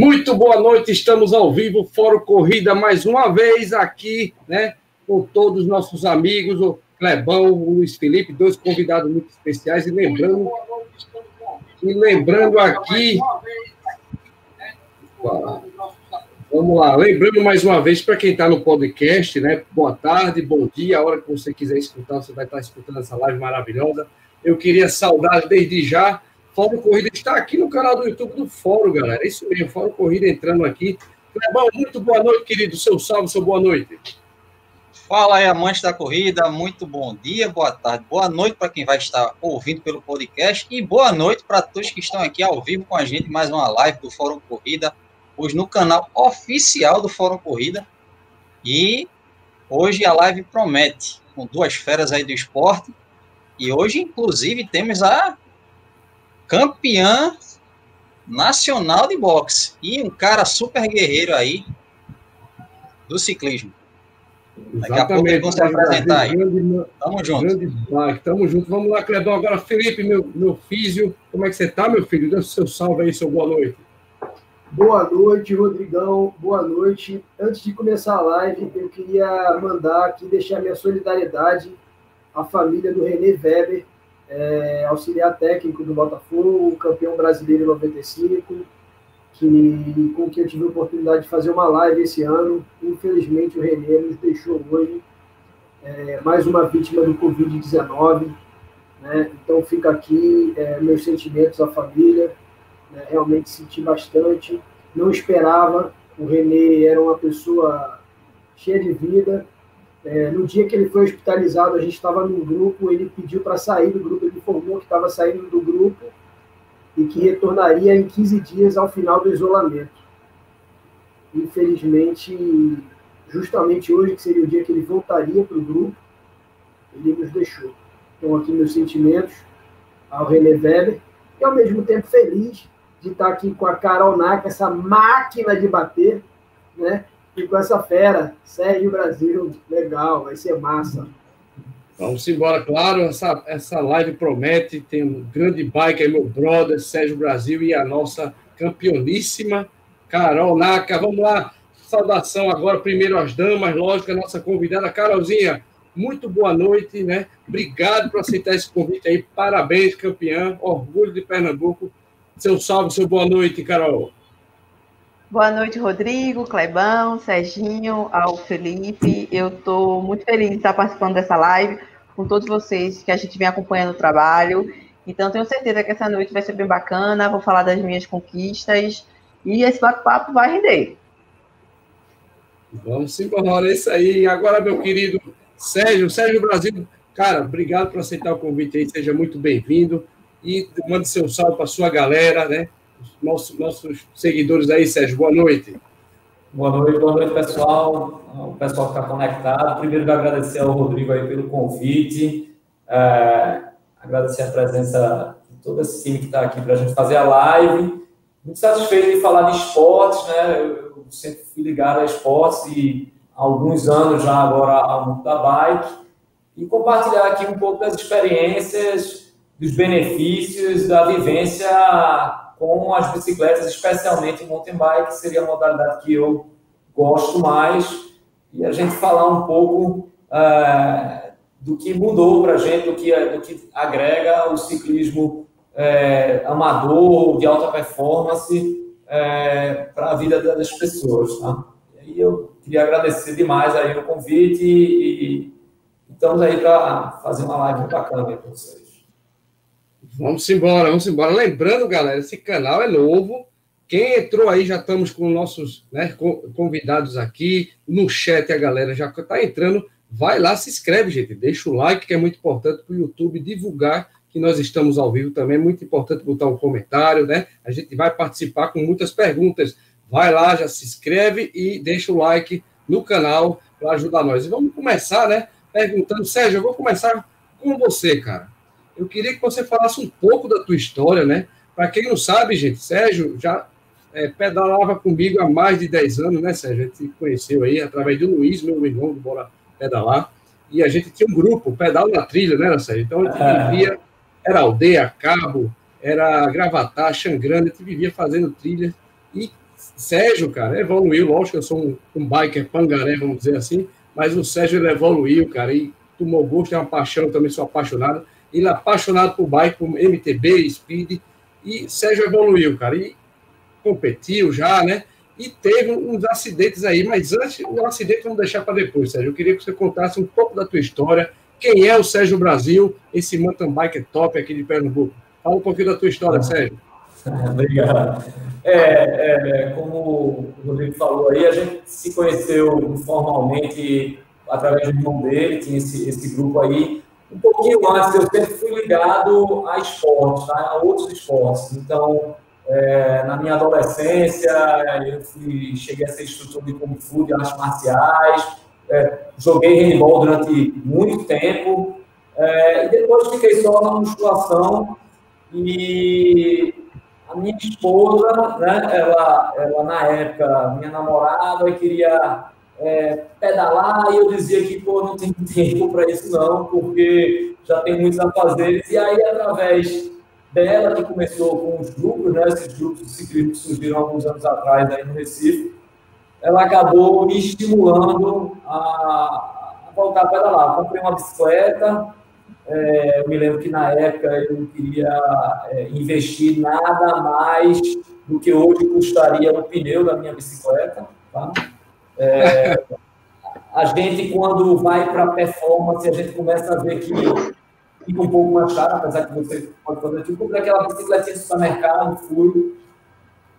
Muito boa noite, estamos ao vivo, Fórum Corrida, mais uma vez aqui, né, com todos os nossos amigos, o Clebão, o Luiz Felipe, dois convidados muito especiais, e lembrando, e lembrando aqui, vamos lá, lembrando mais uma vez para quem está no podcast, né, boa tarde, bom dia, a hora que você quiser escutar, você vai estar escutando essa live maravilhosa, eu queria saudar desde já Fórum Corrida está aqui no canal do YouTube do Fórum, galera. É isso mesmo, Fórum Corrida entrando aqui. Clebão, muito boa noite, querido. Seu salve, seu boa noite. Fala aí, amantes da corrida. Muito bom dia, boa tarde, boa noite para quem vai estar ouvindo pelo podcast e boa noite para todos que estão aqui ao vivo com a gente. Mais uma live do Fórum Corrida, hoje no canal oficial do Fórum Corrida. E hoje a live promete, com duas feras aí do esporte. E hoje, inclusive, temos a campeã nacional de boxe e um cara super guerreiro aí do ciclismo. Daqui a pouco eles vão se apresentar aí. Grande, tamo junto. Grande tamo junto. Vamos lá, Cledão. Agora, Felipe, meu, meu físio, como é que você tá, meu filho? Dê o seu salve aí, seu boa noite. Boa noite, Rodrigão. Boa noite. Antes de começar a live, eu queria mandar aqui, deixar minha solidariedade à família do René Weber, é, auxiliar técnico do Botafogo, campeão brasileiro em 95, que, com quem eu tive a oportunidade de fazer uma live esse ano. Infelizmente, o Renê nos deixou hoje, é, mais uma vítima do Covid-19. Né? Então, fica aqui é, meus sentimentos à família. Né? Realmente senti bastante. Não esperava. O Renê era uma pessoa cheia de vida, é, no dia que ele foi hospitalizado, a gente estava num grupo, ele pediu para sair do grupo, ele informou que estava saindo do grupo e que retornaria em 15 dias ao final do isolamento. Infelizmente, justamente hoje, que seria o dia que ele voltaria para o grupo, ele nos deixou. Então, aqui meus sentimentos ao René Weber, e ao mesmo tempo feliz de estar aqui com a Carol Naka, essa máquina de bater, né? E com essa fera, Sérgio Brasil, legal, vai ser massa. Vamos embora, claro, essa, essa live promete, tem um grande bike aí, meu brother, Sérgio Brasil, e a nossa campeoníssima Carol Naka. Vamos lá, saudação agora, primeiro às damas, lógico, a nossa convidada, Carolzinha, muito boa noite, né? Obrigado por aceitar esse convite aí, parabéns, campeã, orgulho de Pernambuco. Seu salve, seu boa noite, Carol. Boa noite, Rodrigo, Clebão, Serginho, ao Felipe. Eu estou muito feliz de estar participando dessa live com todos vocês que a gente vem acompanhando o trabalho. Então, tenho certeza que essa noite vai ser bem bacana. Vou falar das minhas conquistas e esse bate-papo vai render. Vamos embora, é isso aí. Agora, meu querido Sérgio, Sérgio Brasil, cara, obrigado por aceitar o convite aí, seja muito bem-vindo. E mande seu salve para sua galera, né? Nossos, nossos seguidores aí, Sérgio. Boa noite. Boa noite, boa noite, pessoal. O pessoal que está conectado. Primeiro, agradecer ao Rodrigo aí pelo convite. É, agradecer a presença de todo esse time que está aqui para a gente fazer a live. Muito satisfeito de falar de esportes, né? Eu sempre fui ligado a esportes e há alguns anos já agora ao mundo da bike. E compartilhar aqui um pouco das experiências, dos benefícios da vivência com as bicicletas, especialmente mountain bike, seria a modalidade que eu gosto mais, e a gente falar um pouco uh, do que mudou para a gente, do que, do que agrega o ciclismo é, amador, de alta performance, é, para a vida das pessoas. Tá? E aí eu queria agradecer demais aí o convite e, e estamos aí para fazer uma live bacana com vocês. Vamos embora, vamos embora. Lembrando, galera, esse canal é novo. Quem entrou aí, já estamos com nossos né, convidados aqui. No chat, a galera já está entrando. Vai lá, se inscreve, gente. Deixa o like, que é muito importante para o YouTube divulgar que nós estamos ao vivo também. É muito importante botar um comentário, né? A gente vai participar com muitas perguntas. Vai lá, já se inscreve e deixa o like no canal para ajudar nós. E vamos começar, né? Perguntando, Sérgio, eu vou começar com você, cara eu queria que você falasse um pouco da tua história, né? Para quem não sabe, gente, Sérgio já é, pedalava comigo há mais de 10 anos, né, Sérgio? A gente se conheceu aí através do Luiz, meu irmão, do Bora Pedalar. E a gente tinha um grupo, Pedal na Trilha, né, Sérgio? Então a gente ah. vivia, era aldeia, cabo, era gravatar, xangrande, a gente vivia fazendo trilha. E Sérgio, cara, evoluiu, lógico, eu sou um, um biker pangaré, vamos dizer assim, mas o Sérgio ele evoluiu, cara, e tomou gosto, é uma paixão, também sou apaixonado. Ele é apaixonado por bike, por MTB, Speed, e Sérgio evoluiu, cara, e competiu já, né? E teve uns acidentes aí, mas antes, o acidente vamos deixar para depois, Sérgio. Eu queria que você contasse um pouco da tua história. Quem é o Sérgio Brasil, esse mountain bike top aqui de Pernambuco? Fala um pouquinho da tua história, Sérgio. Obrigado. É, é, como o Rodrigo falou aí, a gente se conheceu informalmente através do irmão dele, tinha esse, esse grupo aí. Um pouquinho antes, eu sempre fui ligado a esportes, tá? a outros esportes. Então, é, na minha adolescência, eu fui, cheguei a ser instrutor de Kung Fu, de artes marciais, é, joguei handball durante muito tempo, é, e depois fiquei só na musculação. E a minha esposa, né, ela, ela na época, minha namorada, queria é, pedalar, e eu dizia que, pô, não tem tempo para isso não, porque já tem muitos afazeres, e aí, através dela, que começou com os grupos, né, esses grupos de ciclismo que surgiram alguns anos atrás aí no Recife, ela acabou me estimulando a, a voltar a pedalar. Comprei uma bicicleta, é, eu me lembro que na época eu não queria é, investir nada mais do que hoje custaria no pneu da minha bicicleta. Tá? É, a gente, quando vai para performance, a gente começa a ver que fica um pouco mais caro, apesar que você pode fazer tipo, aquela bicicletinha do supermercado, fui.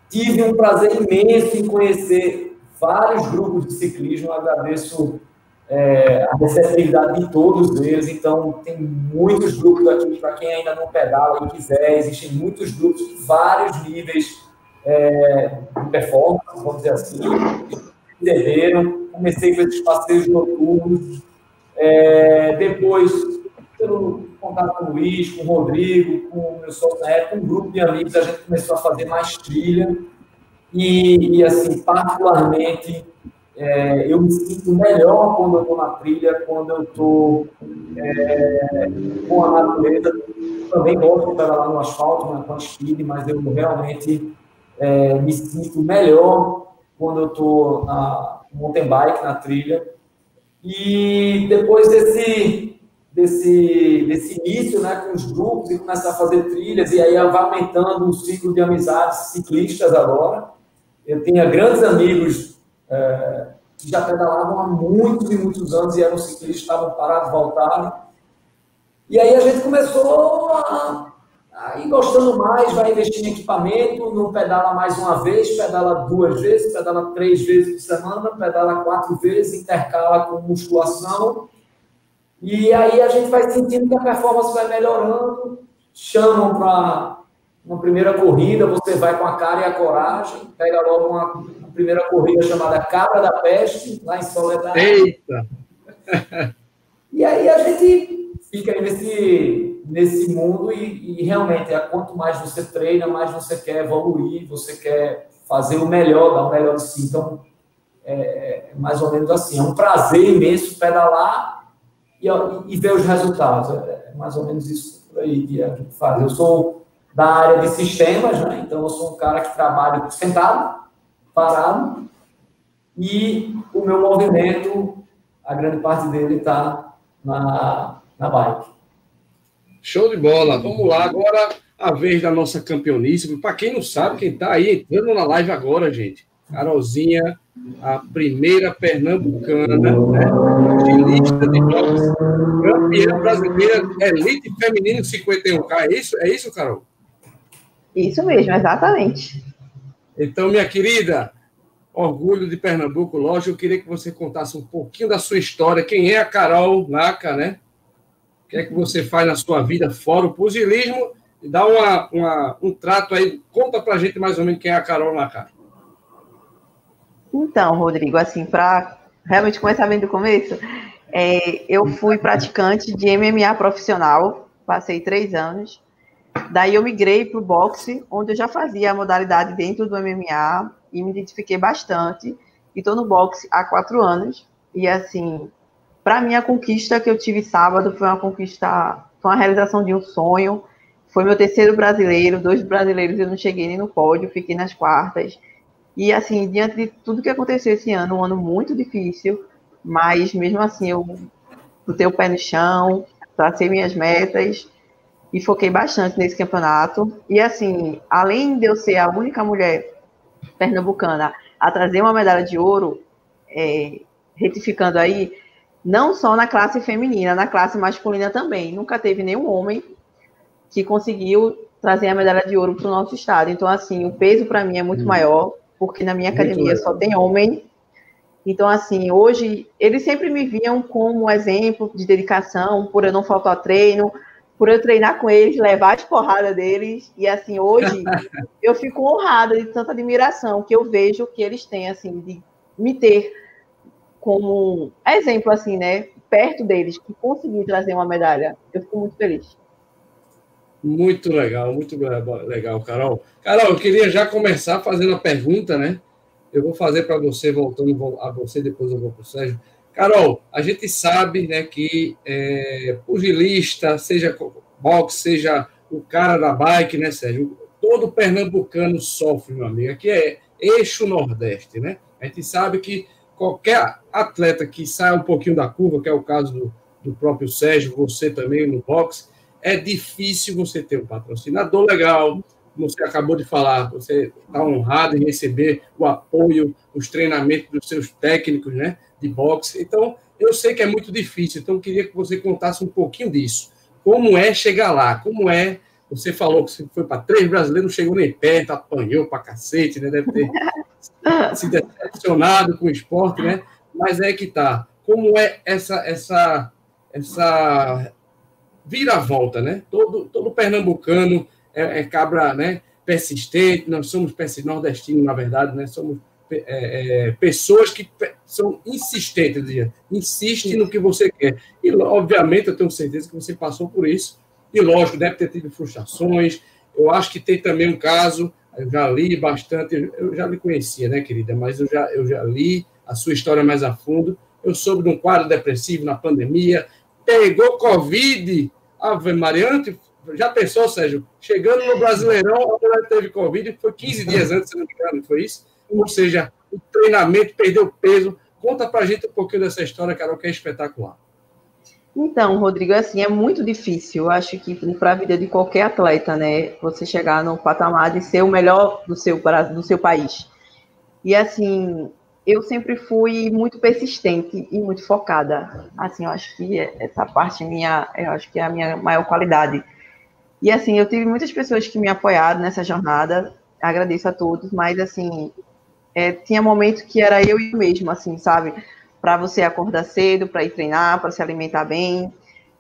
Tive um prazer imenso em conhecer vários grupos de ciclismo, agradeço é, a receptividade de todos eles, então tem muitos grupos aqui, para quem ainda não pedala e quiser, existem muitos grupos de vários níveis é, de performance, vamos dizer assim, entenderam, comecei com esses passeios noturnos, é, depois pelo contato com o Luiz, com o Rodrigo, com o meu sócio na época, um grupo de amigos, a gente começou a fazer mais trilha. E, e assim, particularmente, é, eu me sinto melhor quando eu estou na trilha, quando eu estou é, com a natureza. Também gosto de pedalar no asfalto, né, com a mas eu realmente é, me sinto melhor quando eu estou na mountain bike, na trilha. E depois desse desse, desse início né, com os grupos e começar a fazer trilhas, e aí vai aumentando um ciclo de amizades ciclistas agora. Eu tinha grandes amigos é, que já pedalavam há muitos e muitos anos e eram ciclistas, estavam parados, voltaram. E aí a gente começou a, a ir gostando mais, vai investir em equipamento, não pedala mais uma vez, pedala duas vezes, pedala três vezes por semana, pedala quatro vezes, intercala com musculação e aí a gente vai sentindo que a performance vai melhorando, chamam para uma primeira corrida, você vai com a cara e a coragem, pega logo uma, uma primeira corrida chamada Cabra da Peste, lá em Soledade. Eita! e aí a gente fica aí nesse, nesse mundo e, e realmente, é, quanto mais você treina, mais você quer evoluir, você quer fazer o melhor, dar o melhor de si. Então, é, é mais ou menos assim. É um prazer imenso pedalar e, e ver os resultados. É, é mais ou menos isso por aí que a gente faz. Eu sou da área de sistemas, né? então eu sou um cara que trabalha sentado, parado, e o meu movimento, a grande parte dele está na, na bike. Show de bola. Vamos lá, agora a vez da nossa campeoníssima. Para quem não sabe, quem está aí entrando na live agora, gente, Carolzinha a primeira pernambucana, né? estilista de boxe, campeã brasileira elite feminino 51K. É isso, é isso, Carol? Isso mesmo, exatamente. Então, minha querida, orgulho de Pernambuco, lógico, eu queria que você contasse um pouquinho da sua história. Quem é a Carol Naca, né? Que é que você faz na sua vida fora o pugilismo? E dá uma, uma, um trato aí, conta pra gente mais ou menos quem é a Carol Naca. Então, Rodrigo, assim, para realmente começar bem do começo, é, eu fui praticante de MMA profissional, passei três anos. Daí eu migrei para o boxe, onde eu já fazia a modalidade dentro do MMA e me identifiquei bastante. E estou no boxe há quatro anos. E assim, para mim a conquista que eu tive sábado foi uma conquista, foi uma realização de um sonho. Foi meu terceiro brasileiro, dois brasileiros eu não cheguei nem no pódio, fiquei nas quartas. E, assim, diante de tudo que aconteceu esse ano, um ano muito difícil, mas mesmo assim eu botei o pé no chão, tracei minhas metas e foquei bastante nesse campeonato. E, assim, além de eu ser a única mulher pernambucana a trazer uma medalha de ouro, é, retificando aí, não só na classe feminina, na classe masculina também. Nunca teve nenhum homem que conseguiu trazer a medalha de ouro para o nosso estado. Então, assim, o peso para mim é muito hum. maior, porque na minha academia só tem homem. Então, assim, hoje, eles sempre me viam como exemplo de dedicação, por eu não faltar treino, por eu treinar com eles, levar as porradas deles. E, assim, hoje, eu fico honrada de tanta admiração que eu vejo que eles têm, assim, de me ter como exemplo, assim, né, perto deles, que consegui trazer uma medalha. Eu fico muito feliz. Muito legal, muito legal, Carol. Carol, eu queria já começar fazendo a pergunta, né? Eu vou fazer para você, voltando a você, depois eu vou para o Sérgio. Carol, a gente sabe né, que é, pugilista, seja boxe, seja o cara da bike, né, Sérgio? Todo pernambucano sofre, meu amigo. Aqui é eixo Nordeste, né? A gente sabe que qualquer atleta que saia um pouquinho da curva, que é o caso do, do próprio Sérgio, você também no boxe, é difícil você ter um patrocinador legal, como você acabou de falar, você está honrado em receber o apoio, os treinamentos dos seus técnicos né, de boxe. Então, eu sei que é muito difícil, então queria que você contasse um pouquinho disso. Como é chegar lá? Como é? Você falou que você foi para três brasileiros, não chegou nem perto, apanhou para cacete, né? Deve ter se decepcionado com o esporte, né? Mas é que tá. Como é essa essa essa vira-volta, né? Todo, todo pernambucano é, é, cabra né, persistente, nós somos nordestinos, na verdade, né? Somos é, é, pessoas que são insistentes, dizia, insiste no que você quer. E, obviamente, eu tenho certeza que você passou por isso. E, lógico, deve ter tido frustrações. Eu acho que tem também um caso, eu já li bastante, eu já lhe conhecia, né, querida? Mas eu já, eu já li a sua história mais a fundo. Eu soube de um quadro depressivo na pandemia, pegou Covid. Ave Maria, já pensou, Sérgio? Chegando no Brasileirão, a mulher teve Covid, foi 15 dias antes, se não me engano, foi isso? Ou seja, o treinamento perdeu peso. Conta pra gente um pouquinho dessa história, Carol, que é espetacular. Então, Rodrigo, assim, é muito difícil. Eu acho que para a vida de qualquer atleta, né, você chegar no patamar de ser o melhor do seu, do seu país. E, assim, eu sempre fui muito persistente e muito focada. Assim, eu acho que essa parte minha, eu acho que é a minha maior qualidade. E assim, eu tive muitas pessoas que me apoiaram nessa jornada. Agradeço a todos, mas assim, é, tinha momentos que era eu e mesmo, assim, sabe? Para você acordar cedo, para ir treinar, para se alimentar bem,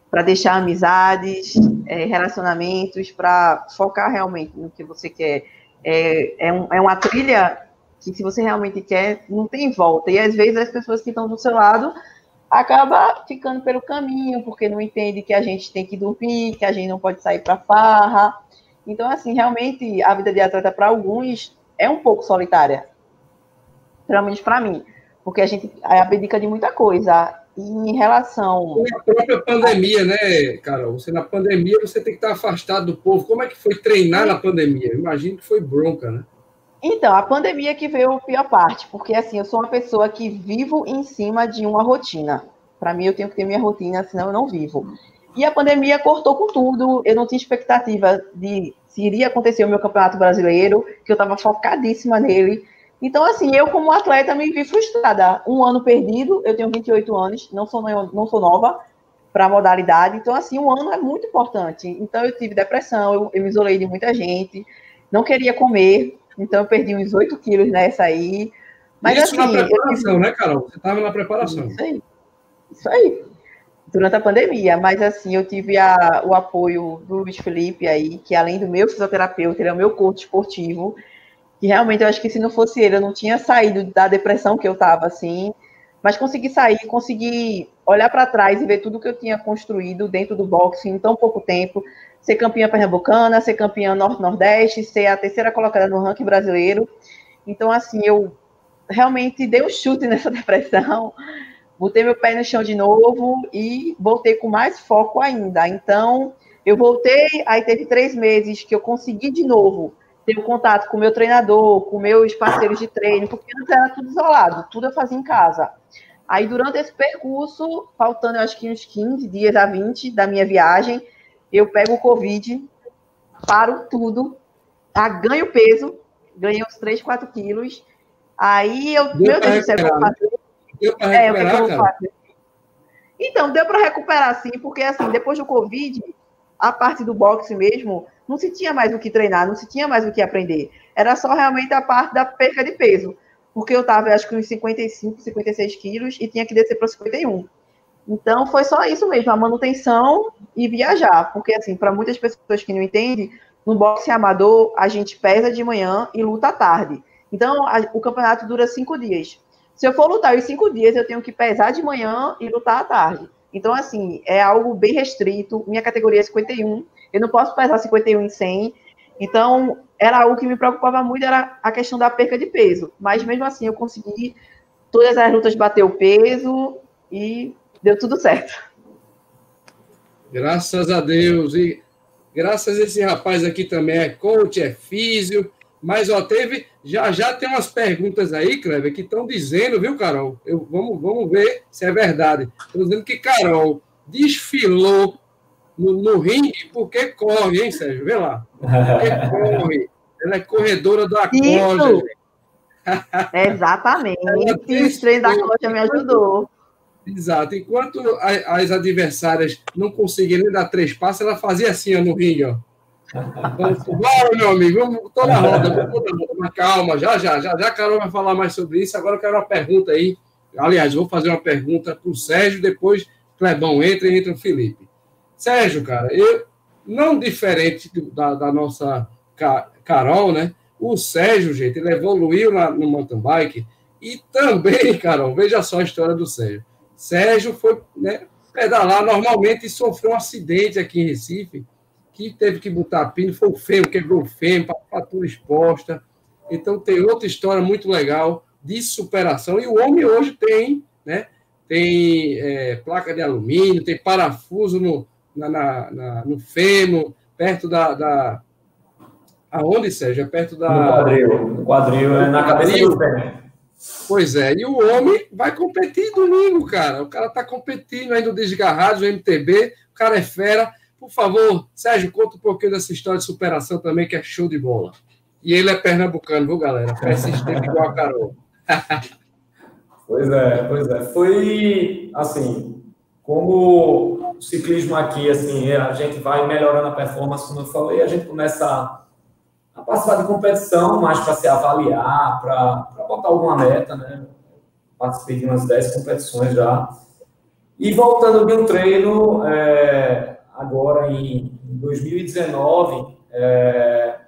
para deixar amizades, é, relacionamentos, para focar realmente no que você quer. É, é, um, é uma trilha que se você realmente quer, não tem volta. E às vezes as pessoas que estão do seu lado acaba ficando pelo caminho, porque não entende que a gente tem que dormir, que a gente não pode sair para farra. Então, assim, realmente a vida de atleta para alguns é um pouco solitária. Principalmente para mim, porque a gente abdica de muita coisa. E em relação. a própria pandemia, né, Carol? Você na pandemia você tem que estar afastado do povo. Como é que foi treinar na pandemia? imagino que foi bronca, né? Então, a pandemia que veio a pior parte, porque assim, eu sou uma pessoa que vivo em cima de uma rotina. Para mim, eu tenho que ter minha rotina, senão eu não vivo. E a pandemia cortou com tudo. Eu não tinha expectativa de se iria acontecer o meu campeonato brasileiro, que eu estava focadíssima nele. Então, assim, eu como atleta me vi frustrada. Um ano perdido, eu tenho 28 anos, não sou, não sou nova para a modalidade. Então, assim, um ano é muito importante. Então, eu tive depressão, eu, eu me isolei de muita gente, não queria comer, então eu perdi uns 8 quilos nessa aí. Mas, isso assim, na preparação, né, Carol? Você estava na preparação. Isso aí. Isso aí. Durante a pandemia. Mas assim, eu tive a, o apoio do Luiz Felipe aí, que além do meu fisioterapeuta, ele é o meu coach esportivo. Que realmente eu acho que se não fosse ele, eu não tinha saído da depressão que eu estava, assim. Mas consegui sair, consegui olhar para trás e ver tudo que eu tinha construído dentro do boxe em tão pouco tempo ser campeã pernambucana, ser campeã norte-nordeste, ser a terceira colocada no ranking brasileiro. Então, assim, eu realmente dei um chute nessa depressão, botei meu pé no chão de novo e voltei com mais foco ainda. Então, eu voltei, aí teve três meses que eu consegui de novo ter o contato com o meu treinador, com meus parceiros de treino, porque antes era tudo isolado, tudo eu fazia em casa. Aí, durante esse percurso, faltando acho que uns 15 dias a 20 da minha viagem, eu pego o Covid, paro tudo, a, ganho peso, ganhei uns 3, 4 quilos. Aí eu, Deu meu Deus do céu, eu vou fazer. Deu para É, o que que eu recuperar, vou cara? fazer? Então, deu para recuperar sim, porque assim, depois do Covid, a parte do boxe mesmo, não se tinha mais o que treinar, não se tinha mais o que aprender. Era só realmente a parte da perca de peso. Porque eu estava, acho que uns 55, 56 quilos e tinha que descer para 51. Então, foi só isso mesmo, a manutenção e viajar. Porque, assim, para muitas pessoas que não entendem, no boxe amador, a gente pesa de manhã e luta à tarde. Então, a- o campeonato dura cinco dias. Se eu for lutar os cinco dias, eu tenho que pesar de manhã e lutar à tarde. Então, assim, é algo bem restrito. Minha categoria é 51. Eu não posso pesar 51 em 100. Então, era algo que me preocupava muito, era a questão da perca de peso. Mas, mesmo assim, eu consegui todas as lutas bater o peso e deu tudo certo. Graças a Deus. E graças a esse rapaz aqui também é coach, é físio. Mas, ó, teve. Já já tem umas perguntas aí, Kleber, que estão dizendo, viu, Carol? Eu, vamos, vamos ver se é verdade. Estão dizendo que Carol desfilou no, no ringue porque corre, hein, Sérgio? Vê lá. Porque corre. Ela é corredora da Isso. Exatamente. E os treinos da coxa me ajudou. Exato. Enquanto as adversárias não conseguiam nem dar três passos, ela fazia assim, ó, no ringue, ó. Então, Bora, meu amigo, vamos toda a roda, vamos toda a roda. Mas calma, já, já, já, já a Carol vai falar mais sobre isso. Agora eu quero uma pergunta aí. Aliás, vou fazer uma pergunta para o Sérgio, depois Clebão entra e entra o Felipe. Sérgio, cara, eu, não diferente da, da nossa Ca- Carol, né? O Sérgio, gente, ele evoluiu na- no mountain bike e também, Carol, veja só a história do Sérgio. Sérgio foi né, pedalar normalmente e sofreu um acidente aqui em Recife, que teve que botar pino, foi o fêmur, quebrou o fêmur, fratura exposta. Então tem outra história muito legal de superação. E o homem hoje tem, né? Tem é, placa de alumínio, tem parafuso no, na, na- na- no fêmur, perto da, da. Aonde, Sérgio? É perto No da. quadril. No quadril, é na cabeça do pé. Pois é, e o homem vai competir domingo, cara. O cara tá competindo aí no Desgarrados, no MTB, o cara é fera. Por favor, Sérgio, conta um pouquinho dessa história de superação também, que é show de bola. E ele é pernambucano, viu, galera? Persistente igual a Carol. Pois é, pois é. Foi assim, como o ciclismo aqui, assim, a gente vai melhorando a performance, como eu falei, a gente começa a, participar de competição, mais para se avaliar, para botar alguma meta, né? Participei de umas 10 competições já. E voltando de um treino, é, agora em 2019, é,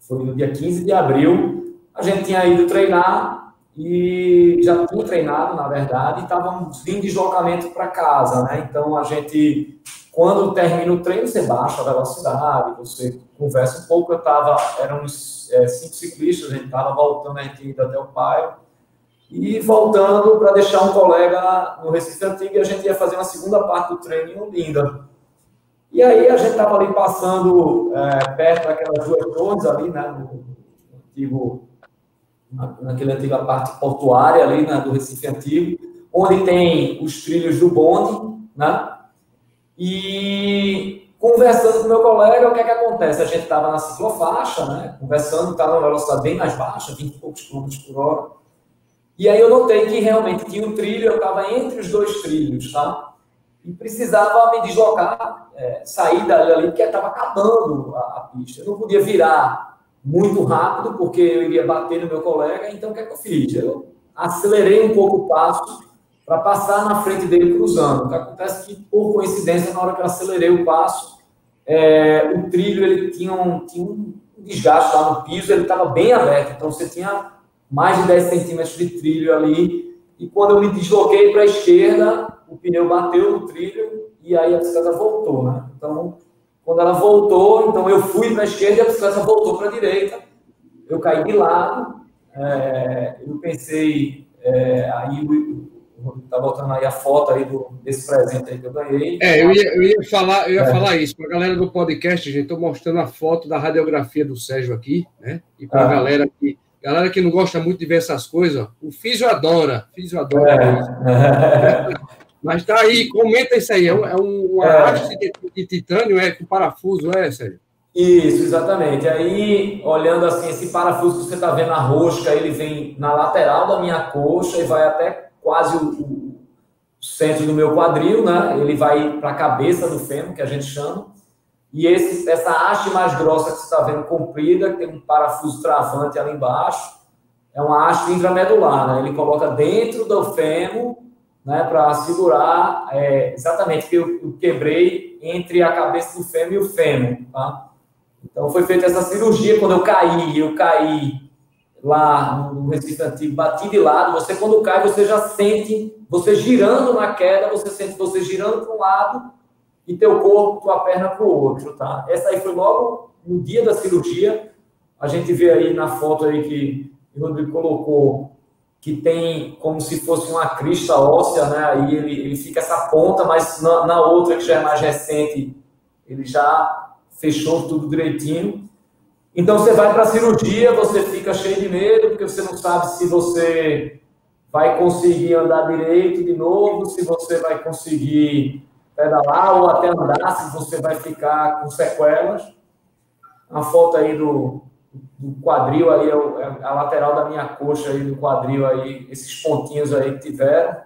foi no dia 15 de abril, a gente tinha ido treinar e já tinha treinado, na verdade, e vindo de deslocamento para casa, né? Então a gente, quando termina o treino, você baixa a velocidade, você conversa um pouco. Eu estava, eram uns é, cinco ciclistas, a gente estava voltando, a gente indo até o Paio, e voltando para deixar um colega no Recife Antigo, e a gente ia fazer uma segunda parte do treino em Olinda. E aí a gente estava ali passando é, perto daquelas duas torres ali, né, no, antigo naquela antiga parte portuária ali né, do Recife Antigo, onde tem os trilhos do bonde, né? E conversando com meu colega, o que é que acontece? A gente estava na ciclofaixa, né? Conversando, estava numa velocidade bem mais baixa, 20 e poucos quilômetros por hora. E aí eu notei que realmente tinha um trilho, eu estava entre os dois trilhos, tá? E precisava me deslocar, é, sair dali ali, porque estava acabando a, a pista. Eu não podia virar muito rápido, porque eu iria bater no meu colega, então o que é que eu fiz? Eu acelerei um pouco o passo para passar na frente dele cruzando. O que acontece que, por coincidência, na hora que eu acelerei o passo, é, o trilho ele tinha um, tinha um desgaste lá no piso, ele estava bem aberto, então você tinha mais de 10 centímetros de trilho ali, e quando eu me desloquei para a esquerda, o pneu bateu no trilho e aí a bicicleta voltou, né? Então, quando ela voltou, então eu fui para a esquerda e a bicicleta voltou para a direita. Eu caí de lado, é, eu pensei, é, aí o, tá botando aí a foto aí do, desse presente aí que eu ganhei. É, eu ia, eu ia falar, eu ia é. falar isso para a galera do podcast, gente. Estou mostrando a foto da radiografia do Sérgio aqui, né? E para a ah. galera que galera que não gosta muito de ver essas coisas, o Físio adora, Físio adora. É. Mas tá aí, comenta isso aí. É um, é um é. de, de, titânio, é com parafuso, é, Sérgio? Isso, exatamente. Aí, olhando assim, esse parafuso que você está vendo a rosca, ele vem na lateral da minha coxa e vai até quase o, o centro do meu quadril, né? Ele vai para a cabeça do fêmur, que a gente chama. E esse, essa haste mais grossa que você está vendo, comprida, que tem um parafuso travante ali embaixo, é uma haste intramedular, né? Ele coloca dentro do fêmur, né, para segurar é, exatamente que eu, eu, quebrei entre a cabeça do fêmur e o fêmur, tá? Então foi feita essa cirurgia quando eu caí, eu caí lá no Recife Antigo, bati de lado, você quando cai, você já sente, você girando na queda, você sente você girando para um lado e teu corpo, tua perna para o outro, tá? Essa aí foi logo no dia da cirurgia, a gente vê aí na foto aí que o Rodrigo colocou, que tem como se fosse uma crista óssea, né? Aí ele, ele fica essa ponta, mas na, na outra que já é mais recente, ele já fechou tudo direitinho. Então você vai para a cirurgia, você fica cheio de medo, porque você não sabe se você vai conseguir andar direito de novo, se você vai conseguir pedalar ou até andar, se você vai ficar com sequelas. A foto aí do, do quadril aí, é, é a lateral da minha coxa aí do quadril aí, esses pontinhos aí que tiveram.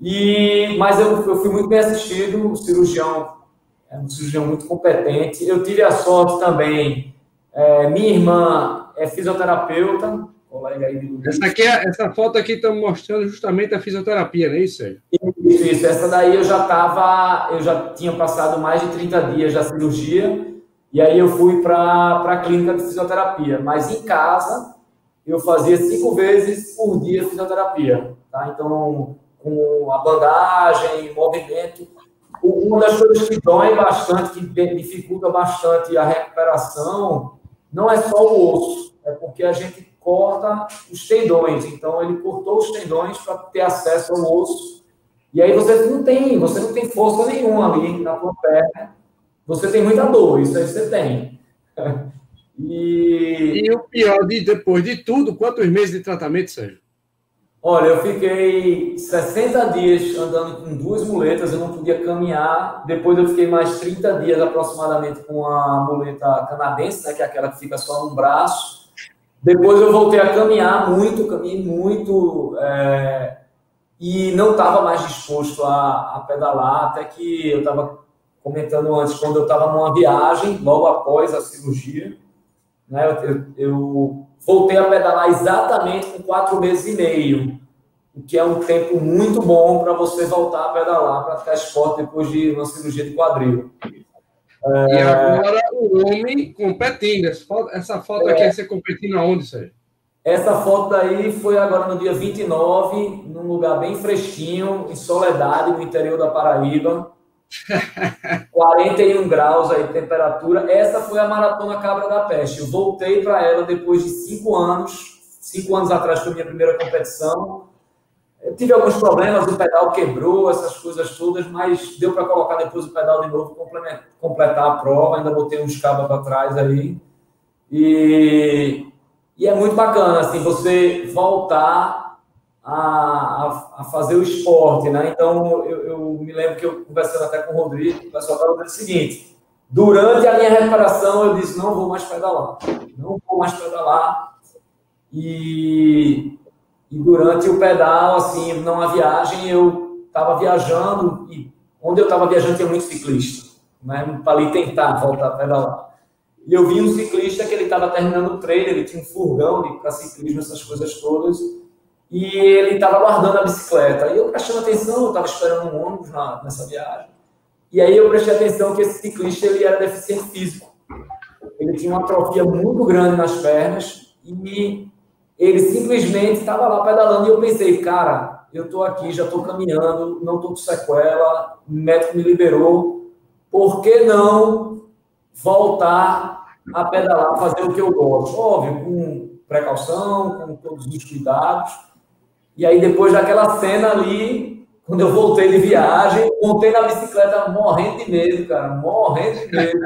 E, mas eu, eu fui muito bem assistido, o cirurgião é um cirurgião muito competente. Eu tive a sorte também é, minha irmã é fisioterapeuta, colega aí de essa, aqui é, essa foto aqui está mostrando justamente a fisioterapia, não é isso, Sérgio? Isso, isso. Essa daí eu já estava, eu já tinha passado mais de 30 dias da cirurgia, e aí eu fui para a clínica de fisioterapia. Mas em casa, eu fazia cinco vezes por dia fisioterapia, tá? Então, com a bandagem, movimento. Uma das coisas que dói bastante, que dificulta bastante a recuperação, não é só o osso, é porque a gente corta os tendões. Então, ele cortou os tendões para ter acesso ao osso. E aí você não tem, você não tem força nenhuma ali na tua perna. Você tem muita dor, isso aí você tem. E, e o pior, de, depois de tudo, quantos meses de tratamento, Sérgio? Olha, eu fiquei 60 dias andando com duas muletas, eu não podia caminhar. Depois eu fiquei mais 30 dias aproximadamente com a muleta canadense, né, que é aquela que fica só no braço. Depois eu voltei a caminhar muito, caminhei muito é, e não estava mais disposto a, a, pedalar, até que eu estava comentando antes, quando eu estava numa viagem, logo após a cirurgia, né, eu, eu voltei a pedalar exatamente com quatro meses e meio, o que é um tempo muito bom para você voltar a pedalar, praticar esporte depois de uma cirurgia de quadril. É... E agora o homem competindo. Essa foto, é... aqui, você competindo aonde, Sérgio? Essa foto aí foi agora no dia 29, num lugar bem fresquinho, em Soledade, no interior da Paraíba. 41 graus aí temperatura. Essa foi a Maratona Cabra da Peste. Eu voltei para ela depois de cinco anos. Cinco anos atrás foi minha primeira competição. Eu tive alguns problemas, o pedal quebrou, essas coisas todas, mas deu para colocar depois o pedal de novo, completar a prova. Ainda botei uns cabos trás aí. E, e é muito bacana, assim, você voltar a, a, fazer o esporte, né? Então, eu, eu, me lembro que eu conversando até com o Rodrigo, o pessoal estava o seguinte, durante a minha recuperação, eu disse, não vou mais pedalar, não vou mais pedalar, e, e durante o pedal, assim, numa viagem, eu estava viajando, e onde eu estava viajando tinha muito ciclista, né? Para ali tentar voltar a pedalar. E eu vi um ciclista que ele estava terminando o treino, ele tinha um furgão para ciclismo, essas coisas todas, e ele estava guardando a bicicleta. E eu prestando atenção, eu estava esperando um ônibus na, nessa viagem. E aí eu prestei atenção que esse ciclista ele era deficiente físico. Ele tinha uma atrofia muito grande nas pernas e ele simplesmente estava lá pedalando e eu pensei, cara, eu estou aqui, já estou caminhando, não estou com sequela, o médico me liberou, por que não voltar a pedalar, fazer o que eu gosto? Óbvio, com precaução, com todos os cuidados, E aí, depois daquela cena ali, quando eu voltei de viagem, montei na bicicleta morrendo de medo, cara, morrendo de medo.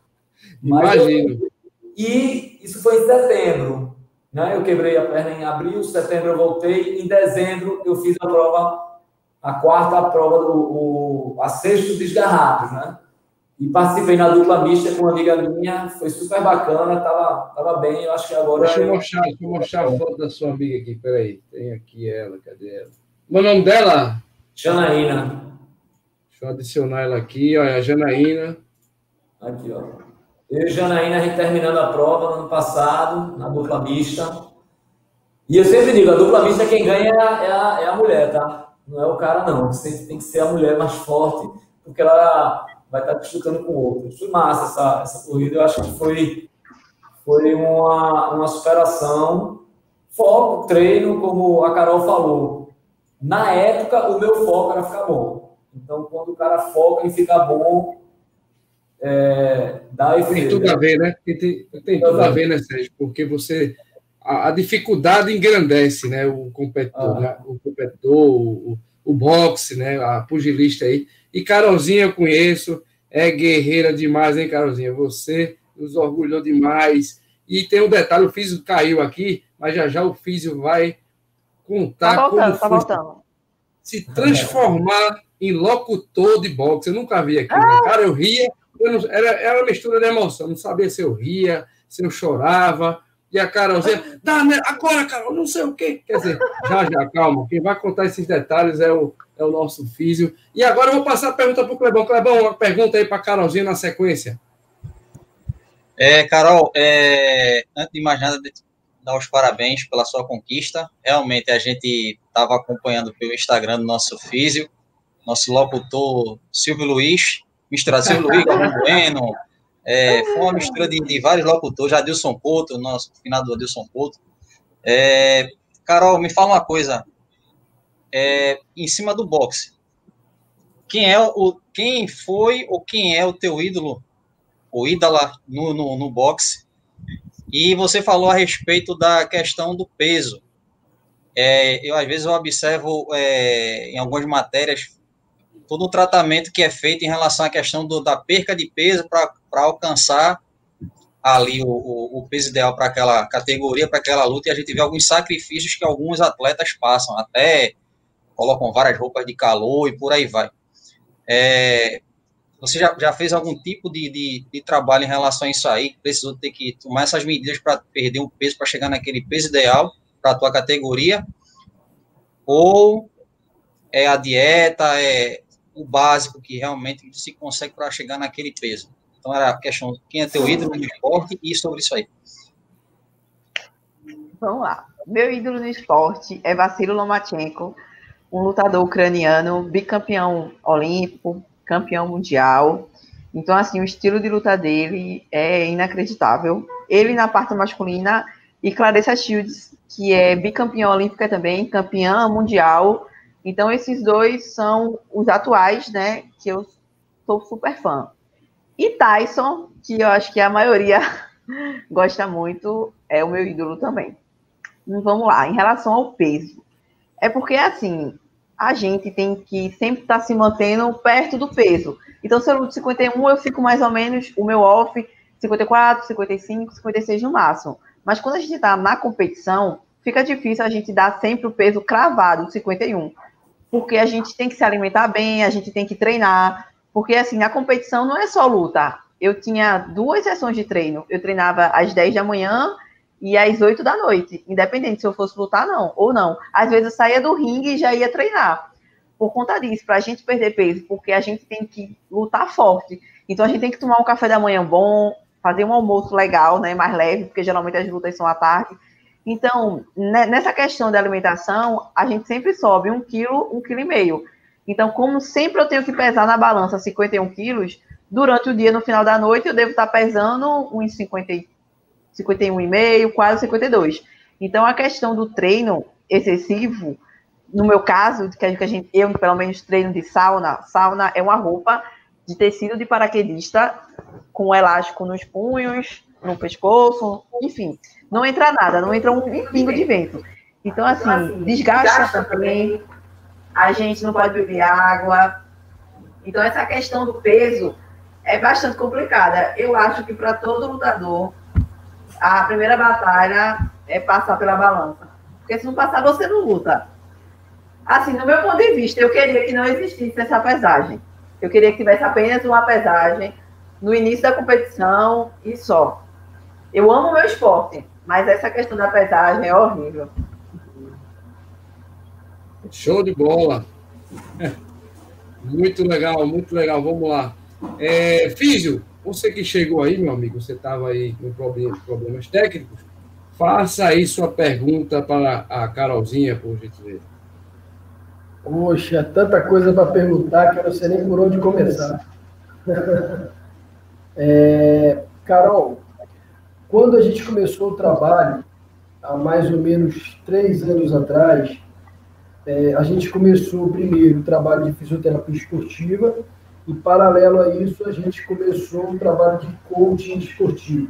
Imagino. Eu... E isso foi em setembro. Né? Eu quebrei a perna em abril, setembro eu voltei, em dezembro eu fiz a prova, a quarta prova, do, o, a sexta dos garrafos, né? E participei na dupla mista com uma amiga minha, foi super bacana, tava, tava bem, eu acho que agora... Deixa eu mostrar, deixa eu mostrar a foto da sua amiga aqui, peraí, tem aqui ela, cadê ela? O nome dela? Janaína. Deixa eu adicionar ela aqui, olha, a Janaína. Aqui, ó. Eu e Janaína, a gente terminando a prova no ano passado, na dupla mista. E eu sempre digo, a dupla mista quem ganha é a, é a mulher, tá? Não é o cara, não. Sempre tem que ser a mulher mais forte, porque ela vai estar disputando com outros. Foi massa essa, essa corrida, eu acho que foi, foi uma, uma superação. Foco, treino, como a Carol falou. Na época, o meu foco era ficar bom. Então, quando o cara foca em ficar bom, é, dá efeito. Tem tudo a ver, né? Tem, tem, tem tudo a ver, né, Sérgio? Porque você. A, a dificuldade engrandece, né? O competidor, ah. né? o competidor, o, o boxe, né? A pugilista aí. E Carolzinha eu conheço, é guerreira demais, hein, Carolzinha? Você nos orgulhou demais. E tem um detalhe, o físico caiu aqui, mas já já o físico vai contar tá voltando, tá voltando. se transformar em locutor de boxe. Eu nunca vi aqui. Ah. Cara, eu ria, eu não, era, era uma mistura de emoção. Não sabia se eu ria, se eu chorava. E a Carolzinha, dá, né? agora, Carol, não sei o quê. Quer dizer, já, já, calma. Quem vai contar esses detalhes é o, é o nosso físio. E agora eu vou passar a pergunta para o Clebão. Clebão, uma pergunta aí para a Carolzinha na sequência. É, Carol, é, antes de mais nada, dar os parabéns pela sua conquista. Realmente, a gente estava acompanhando pelo Instagram do nosso físio, nosso locutor Silvio Luiz, misturado Silvio Luiz, Galvão Bueno, é, foi uma mistura de, de vários locutores, Adilson Couto, nosso finado Adilson Couto. É, Carol, me fala uma coisa, é, em cima do boxe. Quem é o quem foi ou quem é o teu ídolo ou ídola no, no, no boxe? E você falou a respeito da questão do peso. É, eu às vezes eu observo é, em algumas matérias todo o tratamento que é feito em relação à questão do, da perca de peso para alcançar ali o, o, o peso ideal para aquela categoria, para aquela luta, e a gente vê alguns sacrifícios que alguns atletas passam, até colocam várias roupas de calor e por aí vai. É, você já, já fez algum tipo de, de, de, trabalho em relação a isso aí? Precisou ter que tomar essas medidas para perder um peso, para chegar naquele peso ideal para a tua categoria? Ou é a dieta, é o básico que realmente se consegue para chegar naquele peso? Então era a questão quem é teu ídolo no esporte e sobre isso aí. Vamos lá. Meu ídolo no esporte é Vassilo Lomachenko, um lutador ucraniano, bicampeão olímpico, campeão mundial. Então, assim, o estilo de luta dele é inacreditável. Ele na parte masculina e Clarissa Shields, que é bicampeã olímpica também, campeã mundial. Então, esses dois são os atuais, né, que eu sou super fã. E Tyson, que eu acho que a maioria gosta muito, é o meu ídolo também. Vamos lá, em relação ao peso. É porque, assim, a gente tem que sempre estar tá se mantendo perto do peso. Então, se eu luto 51, eu fico mais ou menos o meu off 54, 55, 56 no máximo. Mas quando a gente está na competição, fica difícil a gente dar sempre o peso cravado, 51. Porque a gente tem que se alimentar bem, a gente tem que treinar. Porque, assim, na competição não é só luta. Eu tinha duas sessões de treino. Eu treinava às 10 da manhã e às 8 da noite, independente se eu fosse lutar não ou não. Às vezes eu saía do ringue e já ia treinar. Por conta disso, para a gente perder peso, porque a gente tem que lutar forte. Então a gente tem que tomar um café da manhã bom, fazer um almoço legal, né, mais leve, porque geralmente as lutas são à tarde. Então, né, nessa questão da alimentação, a gente sempre sobe um quilo, um quilo e meio. Então, como sempre eu tenho que pesar na balança 51 quilos, durante o dia, no final da noite, eu devo estar pesando uns 53 51,5, quase 52. Então, a questão do treino excessivo, no meu caso, que a gente, eu pelo menos treino de sauna, sauna é uma roupa de tecido de paraquedista com elástico nos punhos, no pescoço, enfim, não entra nada, não entra um, um pingo de vento. Então, assim, desgasta também. A gente não pode beber água. Então, essa questão do peso é bastante complicada. Eu acho que para todo lutador, a primeira batalha é passar pela balança. Porque se não passar, você não luta. Assim, no meu ponto de vista, eu queria que não existisse essa pesagem. Eu queria que tivesse apenas uma pesagem no início da competição e só. Eu amo o meu esporte, mas essa questão da pesagem é horrível. Show de bola. Muito legal, muito legal. Vamos lá. É, Físio, você que chegou aí, meu amigo, você estava aí com problemas técnicos, faça aí sua pergunta para a Carolzinha, por gentileza. Poxa, tanta coisa para perguntar que eu não sei nem por onde começar. é, Carol, quando a gente começou o trabalho, há mais ou menos três anos atrás, é, a gente começou primeiro o trabalho de fisioterapia esportiva e, paralelo a isso, a gente começou o trabalho de coaching esportivo.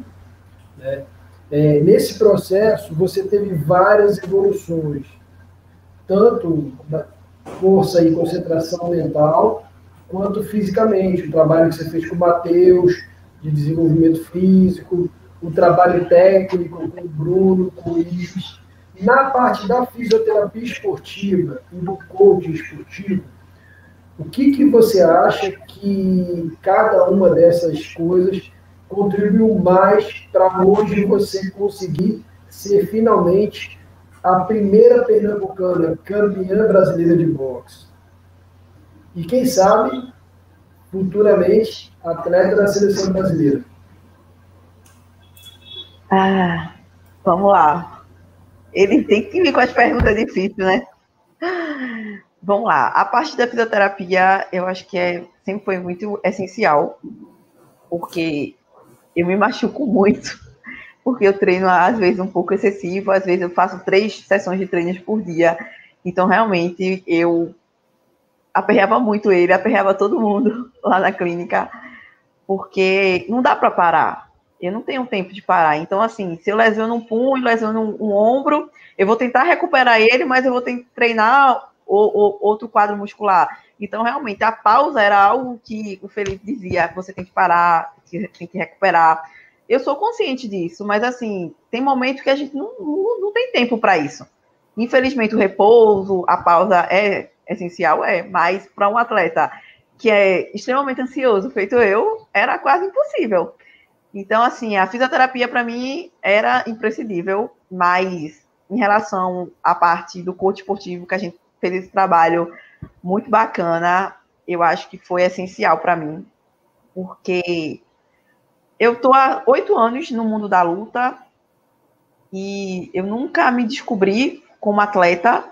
Né? É, nesse processo, você teve várias evoluções, tanto da força e concentração mental, quanto fisicamente. O trabalho que você fez com o Matheus, de desenvolvimento físico, o trabalho técnico com o Bruno, com o Ives. Na parte da fisioterapia esportiva e do coaching esportivo, o que, que você acha que cada uma dessas coisas contribuiu mais para hoje você conseguir ser finalmente a primeira pernambucana campeã brasileira de boxe? E quem sabe, futuramente, atleta da seleção brasileira? Ah, vamos lá. Ele tem que vir com as perguntas difíceis, né? Vamos lá. A parte da fisioterapia, eu acho que é, sempre foi muito essencial, porque eu me machuco muito, porque eu treino às vezes um pouco excessivo, às vezes eu faço três sessões de treinos por dia. Então, realmente, eu aperreava muito ele, aperreava todo mundo lá na clínica, porque não dá para parar eu não tenho tempo de parar. Então, assim, se eu lesiono um punho, lesiono um, um ombro, eu vou tentar recuperar ele, mas eu vou ter que treinar o, o, outro quadro muscular. Então, realmente, a pausa era algo que o Felipe dizia: você tem que parar, tem que recuperar. Eu sou consciente disso, mas, assim, tem momentos que a gente não, não, não tem tempo para isso. Infelizmente, o repouso, a pausa é essencial, é, mas para um atleta que é extremamente ansioso, feito eu, era quase impossível. Então, assim, a fisioterapia para mim era imprescindível, mas em relação à parte do coach esportivo, que a gente fez esse trabalho muito bacana, eu acho que foi essencial para mim, porque eu estou há oito anos no mundo da luta e eu nunca me descobri como atleta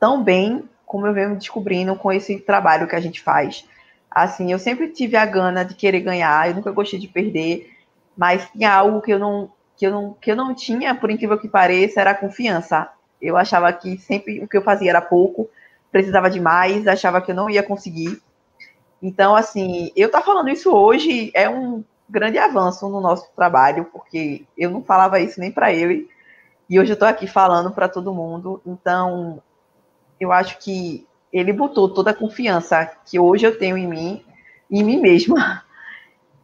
tão bem como eu venho me descobrindo com esse trabalho que a gente faz. Assim, eu sempre tive a gana de querer ganhar, eu nunca gostei de perder mas tinha algo que eu não que eu não que eu não tinha, por incrível que pareça, era a confiança. Eu achava que sempre o que eu fazia era pouco, precisava de mais, achava que eu não ia conseguir. Então, assim, eu estar tá falando isso hoje é um grande avanço no nosso trabalho, porque eu não falava isso nem para ele, e hoje eu estou aqui falando para todo mundo. Então, eu acho que ele botou toda a confiança que hoje eu tenho em mim, em mim mesma,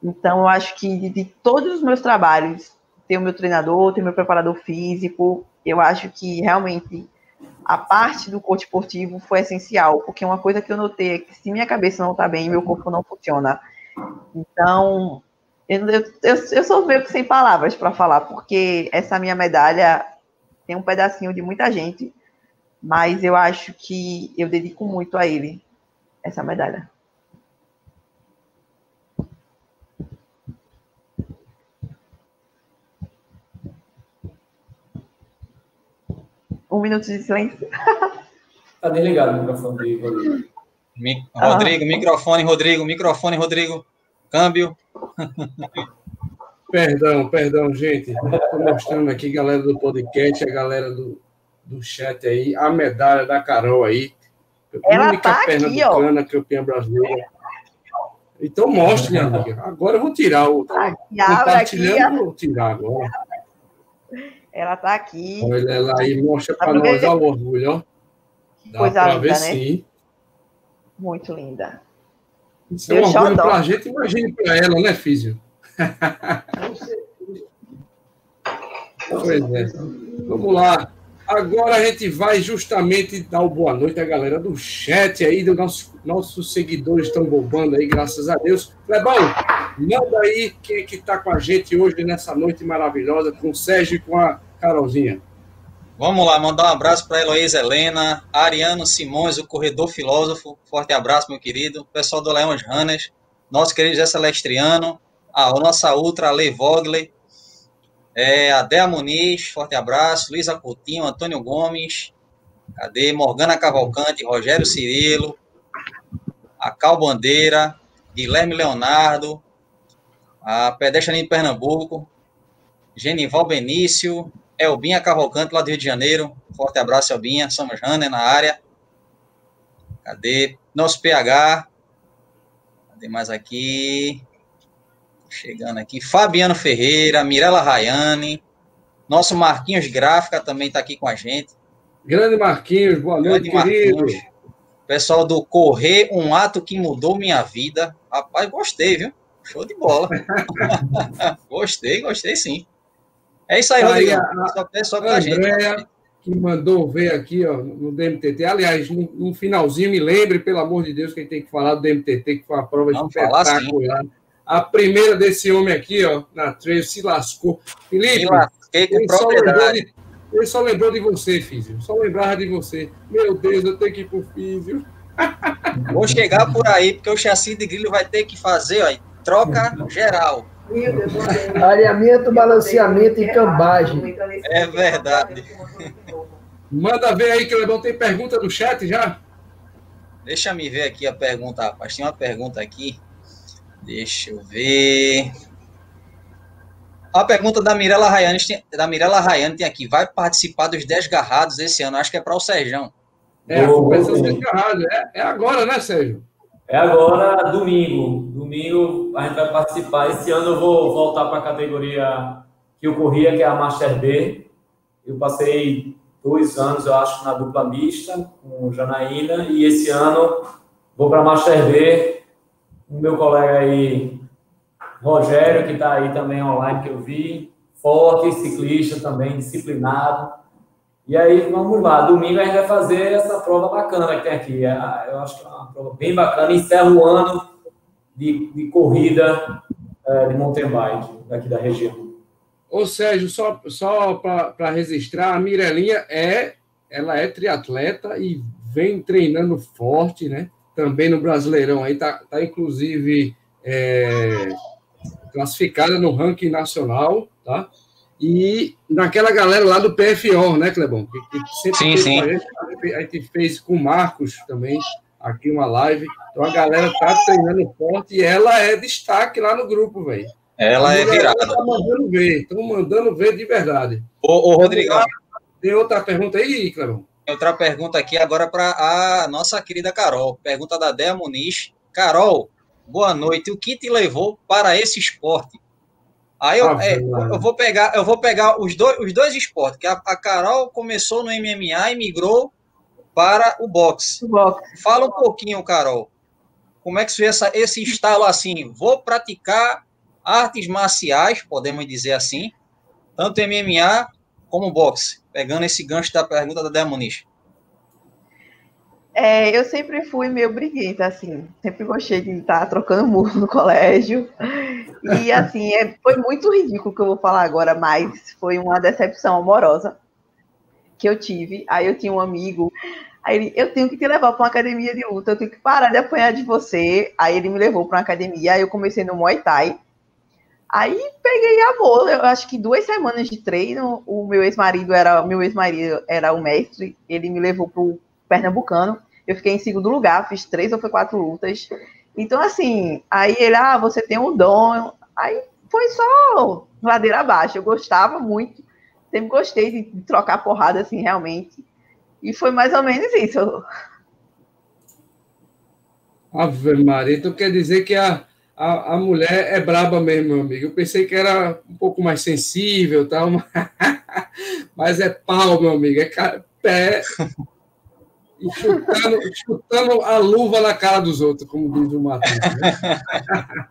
Então, eu acho que de, de todos os meus trabalhos, tem o meu treinador, tem o meu preparador físico, eu acho que realmente a parte do coach esportivo foi essencial, porque uma coisa que eu notei é que se minha cabeça não está bem, meu corpo não funciona. Então, eu, eu, eu sou meio que sem palavras para falar, porque essa minha medalha tem um pedacinho de muita gente, mas eu acho que eu dedico muito a ele, essa medalha. Um minuto de silêncio. Tá desligado o microfone de Rodrigo. Mi Rodrigo, ah. microfone, Rodrigo, microfone, Rodrigo. Câmbio. Perdão, perdão, gente. Estou mostrando aqui, galera do podcast, a galera do, do chat aí, a medalha da Carol aí. Ela única tá pernambucana aqui, campeã brasileira. Então mostre, minha amiga. Agora eu vou tirar o. Tá compartilhando, aqui, vou tirar agora. Ela está aqui. Olha ela aí, mostra para nós o orgulho, ó. Dá Coisa linda, ver, né? Sim. Muito linda. Isso é um orgulho para a gente, imagine para ela, né, Físio? pois é. Vamos lá. Agora a gente vai justamente dar o boa noite à galera do chat aí, dos nossos, nossos seguidores estão bombando aí, graças a Deus. Clebão, manda aí quem é que está com a gente hoje nessa noite maravilhosa, com o Sérgio e com a Carolzinha. Vamos lá, mandar um abraço para Heloísa Helena, Ariano Simões, o corredor filósofo. Forte abraço, meu querido. Pessoal do Leões Runners, nosso querido José Celestriano, a nossa Ultra, Lei Vogley, é, Adéa Muniz, forte abraço. Luísa Coutinho, Antônio Gomes. Cadê? Morgana Cavalcante, Rogério Cirilo. A Cal Bandeira. Guilherme Leonardo. A Pedestre de Pernambuco. Genival Benício. Elbinha Cavalcante, lá do Rio de Janeiro. Forte abraço, Elbinha. Somos Runner na área. Cadê? Nosso PH. Cadê mais aqui? Chegando aqui. Fabiano Ferreira, Mirela Rayane. Nosso Marquinhos Gráfica também está aqui com a gente. Grande Marquinhos, boa noite, Grande querido. Marquinhos. Pessoal do Correr, um ato que mudou minha vida. Rapaz, gostei, viu? Show de bola. gostei, gostei sim. É isso aí, Rodrigo. A, só, só pra gente. que mandou ver aqui ó, no DMTT. Aliás, no, no, finalzinho, me lembre, pelo amor de Deus, que a gente tem que falar do DMTT, que foi uma prova Vamos espetacular. A primeira desse homem aqui, ó, na trail, se lascou. Felipe, me lasquei com ele propriedade. Ele só lembrou de você, Físio. Só lembrava de você. Meu Deus, eu tenho que ir pro Físio. Vou chegar por aí, porque o chassi de grilo vai ter que fazer, ó, troca geral. Alinhamento, balanceamento e cambagem. É verdade. Manda ver aí, que o Lebão tem pergunta do chat já? Deixa me ver aqui a pergunta, rapaz. Tem uma pergunta aqui. Deixa eu ver. A pergunta da Mirella Rayane, da Mirella Rayane tem aqui. Vai participar dos 10 garrados esse ano? Acho que é para o Sérgio. É, oh, é, é agora, né, Sérgio? É agora, domingo. Domingo a gente vai participar. Esse ano eu vou voltar para a categoria que eu corria, que é a Master B. Eu passei dois anos, eu acho, na dupla mista com Janaína. E esse ano vou para a Master B o meu colega aí, Rogério, que está aí também online, que eu vi, forte, ciclista também, disciplinado. E aí, vamos lá, domingo a gente vai fazer essa prova bacana que tem aqui. É, eu acho que é uma prova bem bacana, encerra o ano de, de corrida é, de mountain bike daqui da região. Ô Sérgio, só, só para registrar, a Mirelinha é, ela é triatleta e vem treinando forte, né? também no Brasileirão, aí tá, tá inclusive é, classificada no ranking nacional, tá? E naquela galera lá do PFO, né, Clebão? Que, que sempre sim, sim. A, gente, a gente fez com o Marcos também, aqui uma live. Então a galera tá treinando forte e ela é destaque lá no grupo, velho. Ela é virada. Tá mandando ver, estão mandando ver de verdade. Ô, ô Rodrigo. Tem outra pergunta aí, Clebão? outra pergunta aqui agora para a nossa querida Carol. Pergunta da Dea Muniz. Carol, boa noite. O que te levou para esse esporte? Aí eu, ah, é, eu vou pegar, eu vou pegar os dois, os dois esportes. Que a, a Carol começou no MMA e migrou para o boxe. boxe. Fala um pouquinho, Carol. Como é que foi essa, esse estalo assim? Vou praticar artes marciais, podemos dizer assim, tanto MMA como boxe? Pegando esse gancho da pergunta da Demonish. É, eu sempre fui meio briguenta, assim, sempre gostei de estar trocando murro no colégio. E, assim, é, foi muito ridículo o que eu vou falar agora, mas foi uma decepção amorosa que eu tive. Aí eu tinha um amigo, aí ele, eu tenho que te levar para uma academia de luta, eu tenho que parar de apanhar de você. Aí ele me levou para uma academia, aí eu comecei no Muay Thai. Aí peguei amor, eu acho que duas semanas de treino, o meu ex-marido era, meu ex-marido era o mestre, ele me levou pro Pernambucano, eu fiquei em segundo lugar, fiz três ou foi quatro lutas. Então, assim, aí ele, ah, você tem um dom. Aí foi só ladeira abaixo. Eu gostava muito, sempre gostei de trocar porrada, assim, realmente. E foi mais ou menos isso. Ave Maria, então quer dizer que a, a, a mulher é braba mesmo, meu amigo. Eu pensei que era um pouco mais sensível tal, mas é pau, meu amigo. É pé e chutando, chutando, a luva na cara dos outros, como diz o Matheus. Né?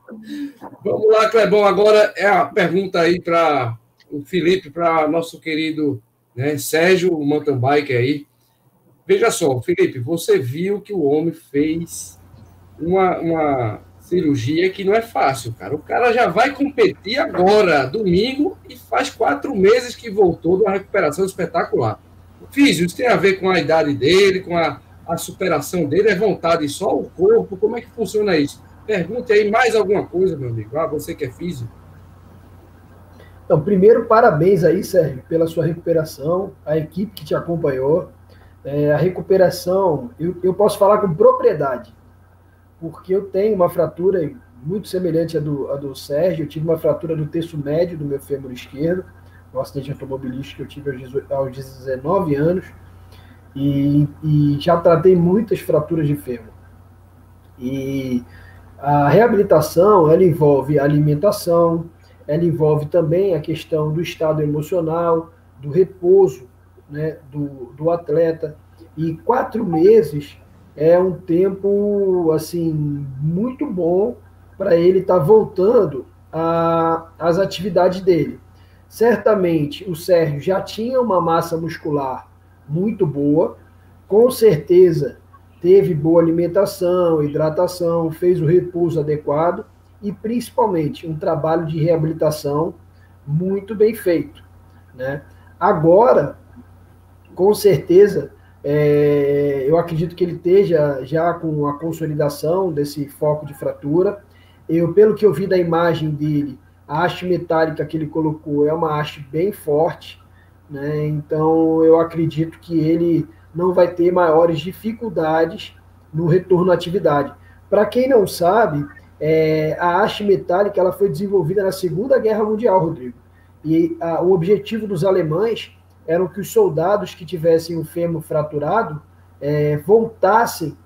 Vamos lá, Clebão. Agora é a pergunta aí para o Felipe, para nosso querido né, Sérgio, o mountain bike aí. Veja só, Felipe, você viu que o homem fez uma, uma cirurgia que não é fácil, cara. O cara já vai competir agora, domingo, e faz quatro meses que voltou de uma recuperação espetacular. O físico, isso tem a ver com a idade dele, com a, a superação dele, é vontade só o corpo? Como é que funciona isso? Pergunte aí mais alguma coisa, meu amigo. Ah, você que é físico. Então, primeiro, parabéns aí, Sérgio, pela sua recuperação, a equipe que te acompanhou. É, a recuperação, eu, eu posso falar com propriedade porque eu tenho uma fratura muito semelhante à do, à do Sérgio. Eu tive uma fratura do terço médio do meu fêmur esquerdo, no acidente automobilístico que eu tive aos 19 anos, e, e já tratei muitas fraturas de fêmur. E a reabilitação, ela envolve alimentação, ela envolve também a questão do estado emocional, do repouso né, do, do atleta. E quatro meses é um tempo assim muito bom para ele estar tá voltando às atividades dele. Certamente o Sérgio já tinha uma massa muscular muito boa, com certeza teve boa alimentação, hidratação, fez o repouso adequado e principalmente um trabalho de reabilitação muito bem feito, né? Agora, com certeza, é, eu acredito que ele esteja já com a consolidação desse foco de fratura. Eu, pelo que eu vi da imagem dele, a haste metálica que ele colocou é uma haste bem forte, né? Então eu acredito que ele não vai ter maiores dificuldades no retorno à atividade. Para quem não sabe, é, a haste metálica ela foi desenvolvida na Segunda Guerra Mundial, Rodrigo. E a, o objetivo dos alemães eram que os soldados que tivessem o fêmur fraturado é, voltassem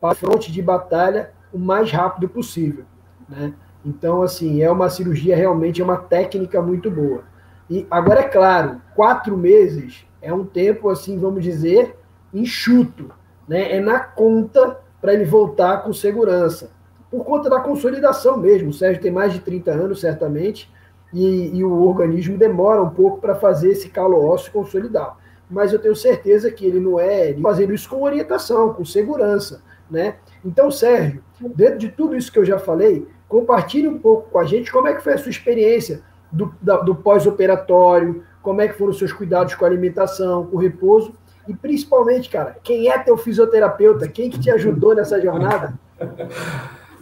para a fronte de batalha o mais rápido possível. Né? Então, assim, é uma cirurgia realmente, é uma técnica muito boa. E agora, é claro, quatro meses é um tempo, assim, vamos dizer, enxuto. Né? É na conta para ele voltar com segurança. Por conta da consolidação mesmo. O Sérgio tem mais de 30 anos, certamente e, e o organismo demora um pouco para fazer esse calo ósseo consolidar. Mas eu tenho certeza que ele não é fazendo isso com orientação, com segurança, né? Então, Sérgio, dentro de tudo isso que eu já falei, compartilhe um pouco com a gente como é que foi a sua experiência do, do pós-operatório, como é que foram os seus cuidados com a alimentação, com o repouso, e principalmente, cara, quem é teu fisioterapeuta? Quem que te ajudou nessa jornada?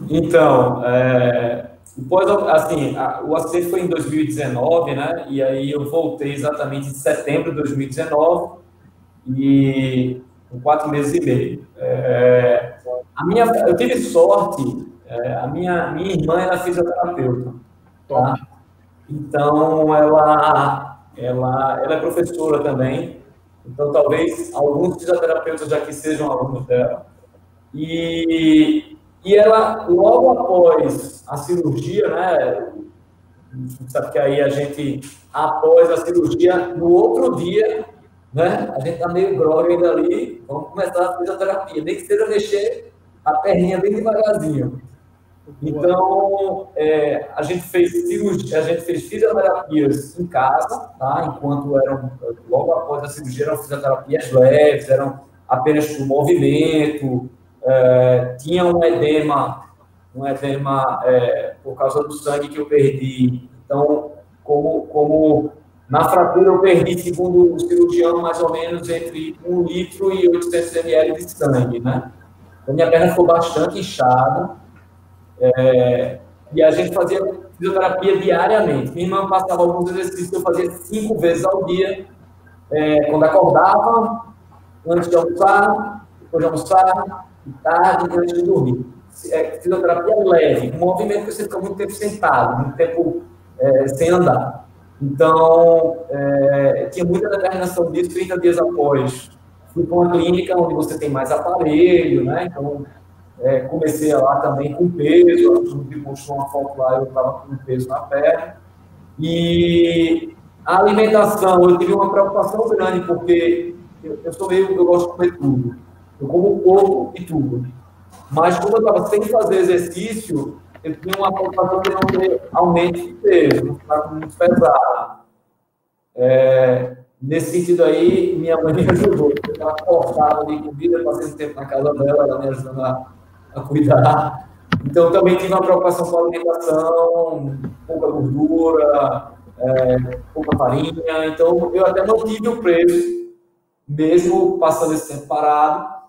Então, é, Depois, assim, a, o acidente foi em 2019, né? E aí eu voltei exatamente em setembro de 2019 e com quatro meses e meio. É, a minha, eu tive sorte, minha, minha irmã era fisioterapeuta. Tá? Então, ela, ela, ela é professora também. Então, talvez alguns fisioterapeutas já que sejam alunos dela. E e ela, logo após a cirurgia, né? Sabe que aí a gente, após a cirurgia, no outro dia, né? A gente tá meio grog ainda ali, vamos começar a fisioterapia, nem que seja mexer a perninha bem devagarzinho. Então, é, a gente fez cirurgia, a gente fez fisioterapias em casa, tá? Enquanto eram, logo após a cirurgia, eram fisioterapias leves, eram apenas por movimento, é, tinha um edema, um edema é, por causa do sangue que eu perdi. Então, como, como na fratura eu perdi, segundo o cirurgião, mais ou menos entre 1 litro e 800 ml de sangue, né? Então, minha perna ficou bastante inchada. É, e a gente fazia fisioterapia diariamente. Minha irmã passava alguns exercícios que eu fazia cinco vezes ao dia. É, quando acordava, antes de almoçar, depois de almoçar, tarde e antes de dormir. É, fisioterapia leve, um movimento que você fica muito tempo sentado, muito tempo é, sem andar. Então, é, tinha muita determinação disso 30 dias após. Fui para uma clínica onde você tem mais aparelho, né? Então, É, comecei lá também com peso, a me mostrou uma foto lá, eu estava com peso na perna. E a alimentação, eu tive uma preocupação grande, porque eu, eu sou meio, eu gosto de comer tudo. Eu como pouco e tudo. Mas como eu estava sem fazer exercício, eu tinha uma preocupação de não ter aumento de peso, não ficar muito pesado. É, nesse sentido aí, minha mãe me ajudou, ela cortava de comida, passei tempo na casa dela, ela me ajudando a, a cuidar. Então, também tive uma preocupação com a alimentação, pouca gordura, é, pouca farinha. Então, eu até mantive o preço, mesmo passando esse tempo parado.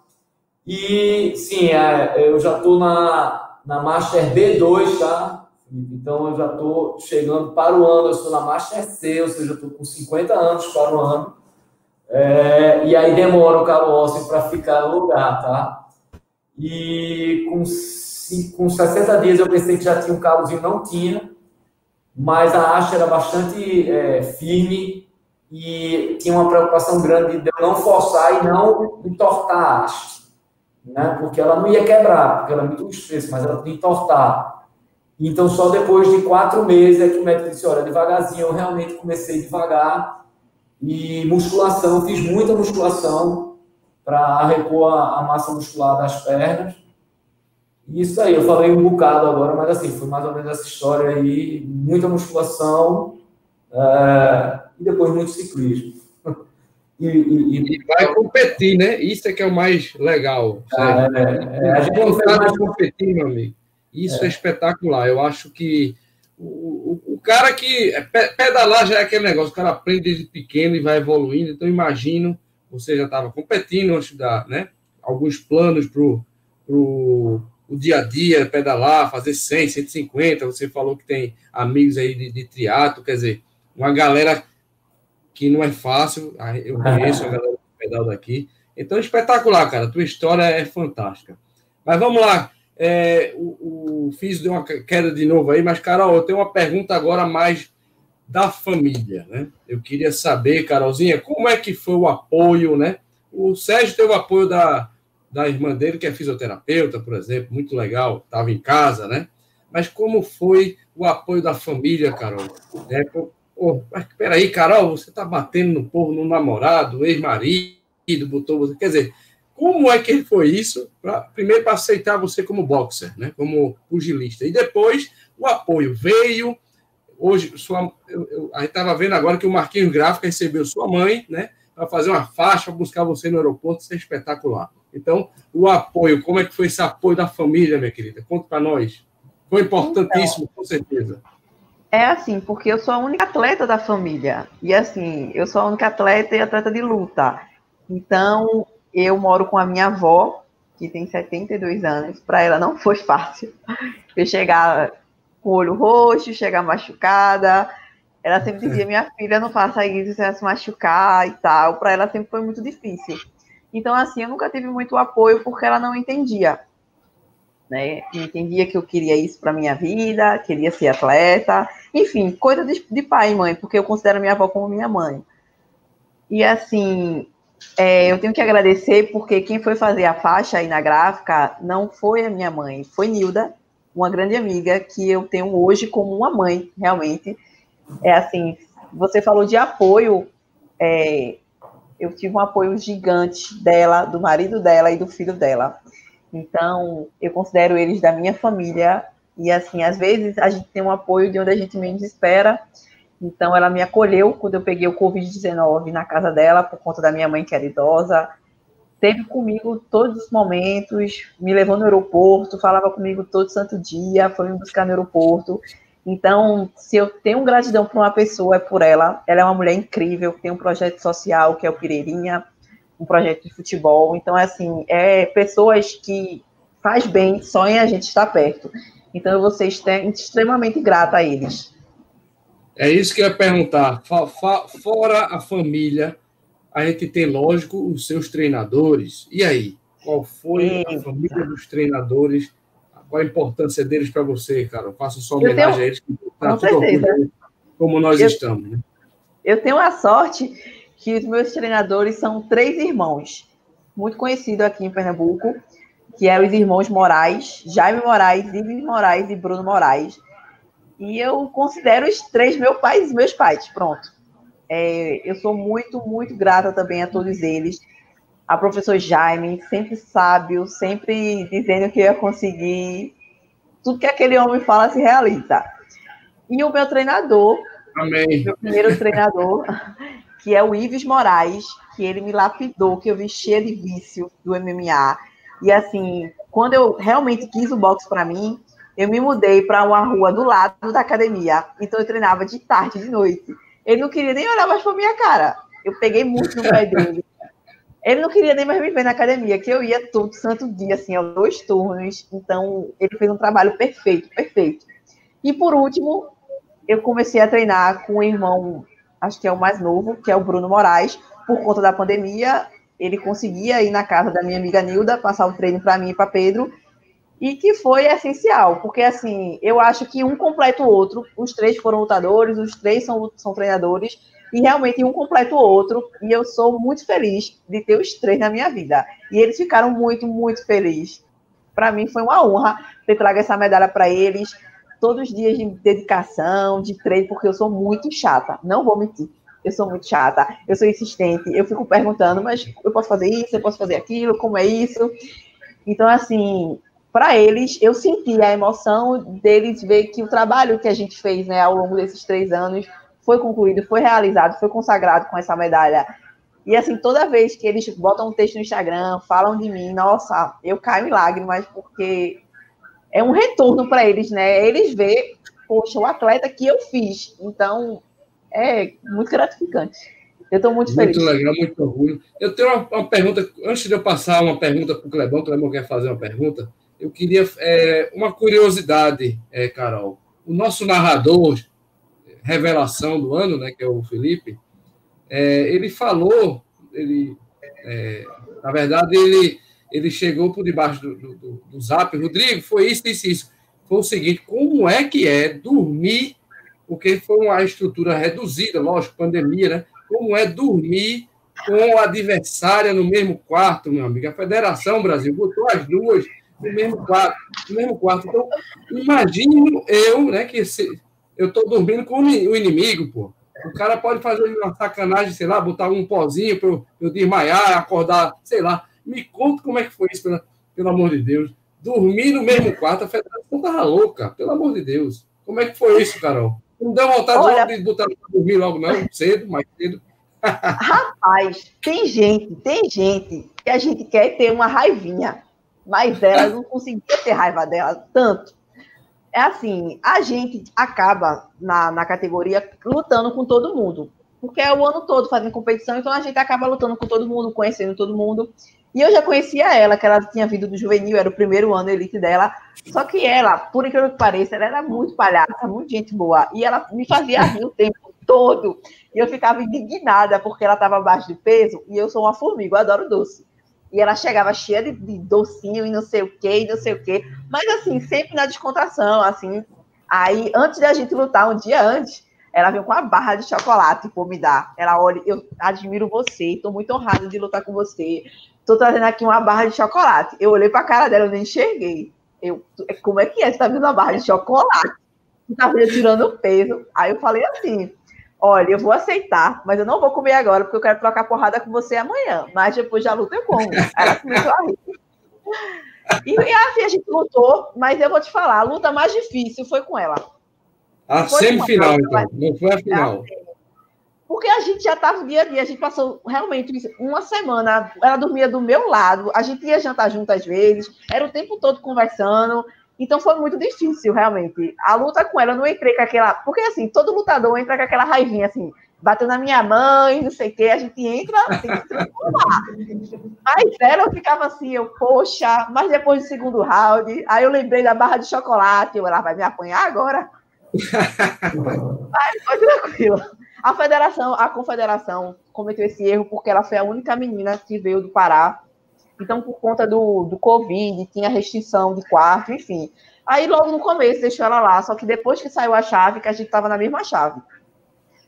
E, sim, é, eu já estou na, na Master B2, tá? Então, eu já estou chegando para o ano, eu estou na Master C, ou seja, estou com 50 anos para o ano. É, e aí demora o calo ósseo para ficar no lugar, tá? E com, com 60 dias eu pensei que já tinha um calozinho, não tinha, mas a haste era bastante é, firme e tinha uma preocupação grande de eu não forçar e não entortar a haste, né? Porque ela não ia quebrar, porque ela é muito espesso, mas ela podia entortar. Então, só depois de quatro meses é que o médico disse: olha, devagarzinho, eu realmente comecei devagar. E musculação, fiz muita musculação para repor a, a, massa muscular das pernas. Isso aí, eu falei um bocado agora, mas assim, foi mais ou menos essa história aí: muita musculação é, e depois muito ciclismo. E, e, e, vai competir, né? Isso é que é o mais legal. Ah, é, é, a gente não mais competir, meu amigo. Isso é, é espetacular. Eu acho que o, o, o, cara que. Pedalar já é aquele negócio, o cara aprende desde pequeno e vai evoluindo. Então, imagino, você já estava competindo antes da. Né, alguns planos para o dia a dia, pedalar, fazer 100, 150. Você falou que tem amigos aí de, de triatlo, quer dizer, uma galera que não é fácil. Eu conheço a galera do pedal daqui. Então, espetacular, cara. Tua história é fantástica. Mas vamos lá. É, o, o Fiz deu uma queda de novo aí, mas, Carol, eu tenho uma pergunta agora mais da família, né? Eu queria saber, Carolzinha, como é que foi o apoio, né? O Sérgio teve o apoio da, da irmã dele, que é fisioterapeuta, por exemplo, muito legal, estava em casa, né? Mas como foi o apoio da família, Carol? É, peraí, Carol, você está batendo no povo, no namorado, ex-marido, botou você. Quer dizer, como é que foi isso? Pra, primeiro, para aceitar você como boxer, né? como pugilista. E depois, o apoio veio. Hoje, sua, eu, eu, a gente estava vendo agora que o Marquinhos Gráfico recebeu sua mãe, né? Para fazer uma faixa, para buscar você no aeroporto, isso é espetacular. Então, o apoio, como é que foi esse apoio da família, minha querida? Conta para nós. Foi importantíssimo, então, com certeza. É assim, porque eu sou a única atleta da família. E assim, eu sou a única atleta e atleta de luta. Então, eu moro com a minha avó, que tem 72 anos. Para ela não foi fácil. Eu chegar com o olho roxo, chegar machucada. Ela sempre dizia: Minha filha, não faça isso, você vai se machucar e tal. Para ela sempre foi muito difícil. Então, assim, eu nunca tive muito apoio porque ela não entendia. Né? Entendia que eu queria isso para minha vida, queria ser atleta, enfim, coisa de, de pai e mãe, porque eu considero minha avó como minha mãe. E assim, é, eu tenho que agradecer porque quem foi fazer a faixa aí na gráfica não foi a minha mãe, foi Nilda, uma grande amiga que eu tenho hoje como uma mãe, realmente. É assim, você falou de apoio, é, eu tive um apoio gigante dela, do marido dela e do filho dela. Então, eu considero eles da minha família. E assim, às vezes a gente tem um apoio de onde a gente menos espera. Então, ela me acolheu quando eu peguei o Covid-19 na casa dela, por conta da minha mãe, que era idosa. Teve comigo todos os momentos, me levou no aeroporto, falava comigo todo santo dia, foi me buscar no aeroporto. Então, se eu tenho gratidão por uma pessoa, é por ela. Ela é uma mulher incrível, tem um projeto social que é o Pireirinha, um projeto de futebol. Então, é assim, é pessoas que faz bem, em a gente estar perto. Então, eu vou ser extremamente grata a eles. É isso que eu ia perguntar. Fora a família, a gente tem, lógico, os seus treinadores. E aí? Qual foi a família dos treinadores? Qual a importância deles para você, cara? Faço só homenagem tenho... a eles, que está tudo como nós eu... estamos. Né? Eu tenho a sorte que os meus treinadores são três irmãos, muito conhecidos aqui em Pernambuco. que é os irmãos Moraes, Jaime Moraes, Ives Moraes e Bruno Moraes. E eu considero os três meus pais meus pais, pronto. É, eu sou muito, muito grata também a todos eles. A professor Jaime, sempre sábio, sempre dizendo que ia conseguir. Tudo que aquele homem fala se realiza. E o meu treinador, Amém. meu primeiro treinador, que é o Ives Moraes, que ele me lapidou, que eu vi cheio de vício do MMA. E assim, quando eu realmente quis o boxe para mim, eu me mudei para uma rua do lado da academia. Então eu treinava de tarde, de noite. Ele não queria nem olhar mais para minha cara. Eu peguei muito no pé dele. Ele não queria nem mais me ver na academia, que eu ia todo santo dia, assim, ó, dois turnos. Então, ele fez um trabalho perfeito, perfeito. E por último, eu comecei a treinar com o irmão, acho que é o mais novo, que é o Bruno Moraes. Por conta da pandemia, ele conseguia ir na casa da minha amiga Nilda, passar o treino para mim e para Pedro e que foi essencial, porque assim, eu acho que um completa o outro, os três foram lutadores, os três são, são treinadores, e realmente um completa o outro, e eu sou muito feliz de ter os três na minha vida. E eles ficaram muito, muito felizes. Para mim foi uma honra ter trago essa medalha para eles, todos os dias de dedicação, de treino, porque eu sou muito chata, não vou mentir. Eu sou muito chata, eu sou insistente, eu fico perguntando, mas eu posso fazer isso, eu posso fazer aquilo, como é isso? Então, assim, para eles, eu senti a emoção deles ver que o trabalho que a gente fez né, ao longo desses três anos foi concluído, foi realizado, foi consagrado com essa medalha. E assim, toda vez que eles botam um texto no Instagram, falam de mim, nossa, eu caio em lágrimas, porque é um retorno para eles, né? Eles vê, poxa, o atleta que eu fiz. Então, é muito gratificante. Eu estou muito, muito feliz. Muito legal, muito orgulho. Eu tenho uma, uma, pergunta, antes de eu passar uma pergunta para o Clebão, o Clebão quer fazer uma pergunta eu queria é, uma curiosidade, é, Carol. O nosso narrador, revelação do ano, né, que é o Felipe, é, ele falou, ele, é, na verdade, ele, ele chegou por debaixo do, do, do zap, Rodrigo, foi isso, isso, isso. Foi o seguinte, como é que é dormir, porque foi uma estrutura reduzida, lógico, pandemia, né? Como é dormir com a adversária no mesmo quarto, meu amigo? A Federação Brasil botou as duas no mesmo quarto. No mesmo quarto. Então, imagine eu, né, que se, eu estou dormindo com o inimigo, pô. O cara pode fazer uma sacanagem, sei lá, botar um pozinho para eu, eu desmaiar, acordar, sei lá. Me conta como é que foi isso, pelo, pelo amor de Deus. Dormir no mesmo quarto, a federação tava louca, pelo amor de Deus. Como é que foi isso, Carol? Não deu vontade Olha... de botar para dormir logo, não? Cedo, mais cedo. Rapaz, tem gente, tem gente que a gente quer ter uma raivinha mas ela não conseguia ter raiva dela tanto. É assim, a gente acaba na, na categoria lutando com todo mundo, porque é o ano todo fazendo competição, então a gente acaba lutando com todo mundo, conhecendo todo mundo. E eu já conhecia ela, que ela tinha vindo do juvenil, era o primeiro ano elite dela. Só que ela, por incrível que pareça, ela era muito palhaça, muito gente boa. E ela me fazia rir o tempo todo. E eu ficava indignada porque ela estava abaixo de peso e eu sou uma formiga, eu adoro doce. E ela chegava cheia de, de docinho e não sei o quê, e não sei o quê. Mas, assim, sempre na descontração, assim. Aí, antes da gente lutar, um dia antes, ela veio com uma barra de chocolate por me dar. Ela, olha, eu admiro você, estou muito honrada de lutar com você. Estou trazendo aqui uma barra de chocolate. Eu olhei para a cara dela, eu nem enxerguei. Eu, como é que é? Você está vendo uma barra de chocolate? Você está tirando peso. Aí eu falei assim, olha, eu vou aceitar, mas eu não vou comer agora, porque eu quero trocar porrada com você amanhã. Mas depois da luta eu como. Ela começou a rir. E, e assim a gente lutou, mas eu vou te falar, a luta mais difícil foi com ela. A semifinal, então, não foi a final. Porque a gente já estava dia a dia, a gente passou realmente uma semana, ela dormia do meu lado, a gente ia jantar junto às vezes, era o tempo todo conversando, então foi muito difícil, realmente. A luta com ela, eu não entrei com aquela. Porque assim, todo lutador entra com aquela raivinha assim, bateu na minha mãe, não sei o quê, a gente entra, transformar. Mas ela eu ficava assim, eu, poxa, mas depois do segundo round, aí eu lembrei da barra de chocolate, eu, ela vai me apanhar agora. Mas foi tranquilo. A federação, a confederação cometeu esse erro porque ela foi a única menina que veio do Pará então, por conta do, do Covid, tinha restrição de quarto, enfim. Aí, logo no começo, deixou ela lá. Só que depois que saiu a chave, que a gente estava na mesma chave.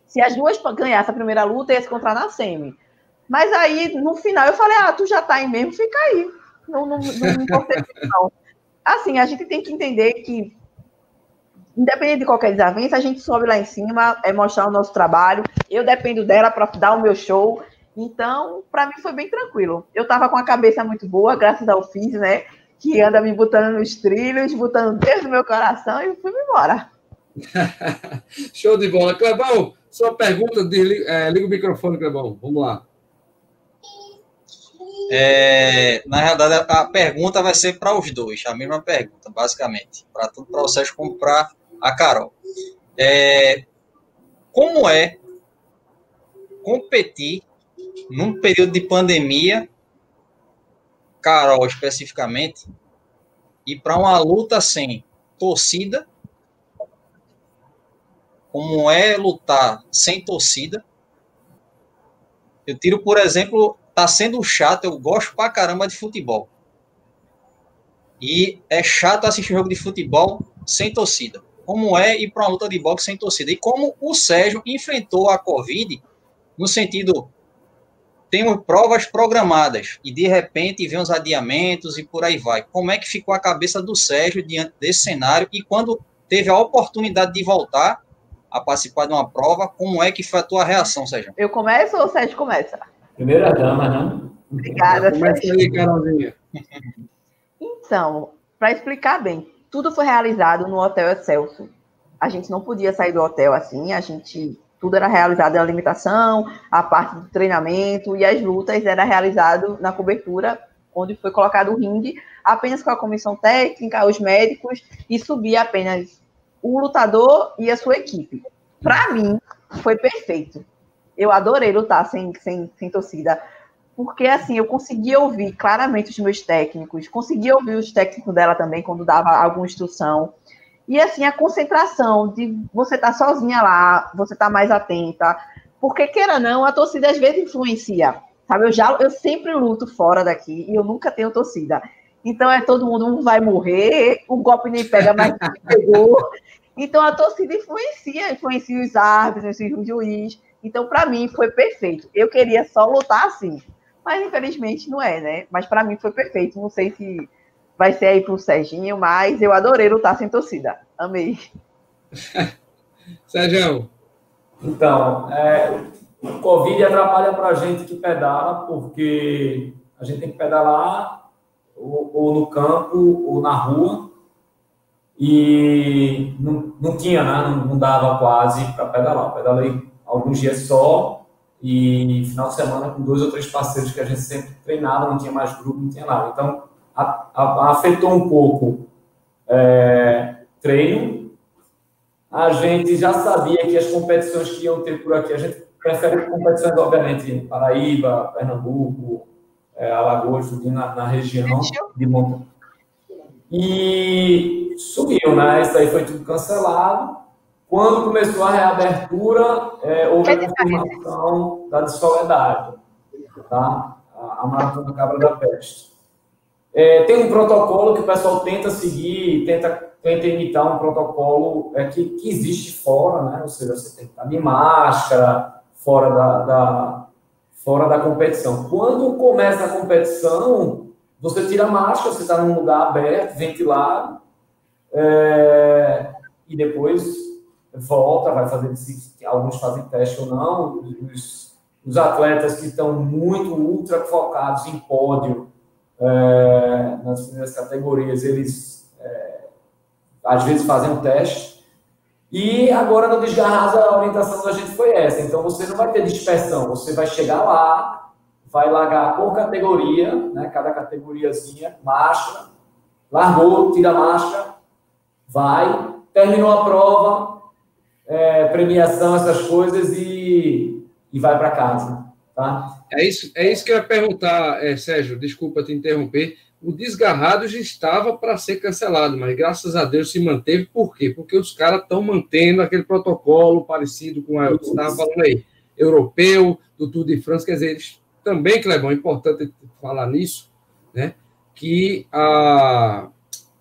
Se as duas ganhassem a primeira luta, ia se encontrar na semi. Mas aí, no final, eu falei, ah, tu já tá aí mesmo, fica aí. Não, não, não, não. Assim, a gente tem que entender que, independente de qualquer desavença, a gente sobe lá em cima, é mostrar o nosso trabalho. Eu dependo dela para dar o meu show. Então, para mim foi bem tranquilo. Eu estava com a cabeça muito boa, graças ao FIS, né? Que anda me botando nos trilhos, botando Deus no meu coração e fui embora. Show de bola. Clebão, sua pergunta, de, é, liga o microfone, Clebão. Vamos lá. É, na realidade, a pergunta vai ser para os dois, a mesma pergunta, basicamente, para tanto para o Sérgio como para a Carol. É, como é competir num período de pandemia, Carol especificamente, e para uma luta sem torcida, como é lutar sem torcida. Eu tiro, por exemplo, tá sendo chato, eu gosto pra caramba de futebol. E é chato assistir um jogo de futebol sem torcida. Como é ir para uma luta de boxe sem torcida? E como o Sérgio enfrentou a Covid no sentido temos provas programadas e de repente vem os adiamentos e por aí vai. Como é que ficou a cabeça do Sérgio diante desse cenário e quando teve a oportunidade de voltar a participar de uma prova, como é que foi a tua reação, Sérgio? Eu começo ou o Sérgio começa? Primeira dama, né? Obrigada. Começa aí, Carolzinha. Então, para explicar bem, tudo foi realizado no Hotel Excelso. A gente não podia sair do hotel assim, a gente tudo era realizado na limitação, a parte do treinamento e as lutas era realizado na cobertura, onde foi colocado o ringue, apenas com a comissão técnica, os médicos, e subia apenas o lutador e a sua equipe. Para mim, foi perfeito. Eu adorei lutar sem, sem, sem torcida, porque assim, eu conseguia ouvir claramente os meus técnicos, conseguia ouvir os técnicos dela também quando dava alguma instrução. E assim, a concentração de você estar tá sozinha lá, você estar tá mais atenta, porque queira não, a torcida às vezes influencia. Sabe, eu já eu sempre luto fora daqui e eu nunca tenho torcida. Então é todo mundo um vai morrer, o golpe nem pega mais pegou. Então a torcida influencia, influencia os árbitros, influencia o juiz. Então, para mim, foi perfeito. Eu queria só lutar assim, mas infelizmente não é, né? Mas para mim foi perfeito. Não sei se vai ser aí pro Serginho, mas eu adorei lutar sem torcida. Amei. Sérgio. Então, é, o Covid atrapalha para a gente que pedala, porque a gente tem que pedalar ou, ou no campo ou na rua, e não, não tinha, né? não, não dava quase para pedalar. Pedalei alguns dias só e final de semana com dois ou três parceiros que a gente sempre treinava, não tinha mais grupo, não tinha nada. Então, a, a, afetou um pouco é, treino. A gente já sabia que as competições que iam ter por aqui, a gente prefere competições, obviamente, em Paraíba, Pernambuco, é, Alagoas, na, na região de montanha. E subiu, né? Isso aí foi tudo cancelado. Quando começou a reabertura, é, houve a confirmação da Soledade, tá? a, a Maratona Cabra da Peste. É, tem um protocolo que o pessoal tenta seguir, tenta, tenta imitar um protocolo é, que, que existe fora, né? ou seja, você tem que estar de máscara, fora da, da, fora da competição. Quando começa a competição, você tira a máscara, você está num lugar aberto, ventilado, é, e depois volta, vai fazer se alguns fazem teste ou não. Os, os atletas que estão muito ultra focados em pódio é, nas primeiras categorias, eles é, às vezes fazem um teste. E agora no Desgarrasa a orientação da gente foi essa. Então você não vai ter dispersão, você vai chegar lá, vai largar por categoria, né, cada categoriazinha, máscara, largou, tira a máscara, vai, terminou a prova, é, premiação, essas coisas e, e vai para casa. Tá? É, isso, é isso que eu ia perguntar, é, Sérgio, desculpa te interromper. O desgarrado já estava para ser cancelado, mas graças a Deus se manteve. Por quê? Porque os caras estão mantendo aquele protocolo parecido com o que você estava falando aí, europeu, do Tour de France. Quer dizer, eles também, Clebão, é importante falar nisso, né? Que a,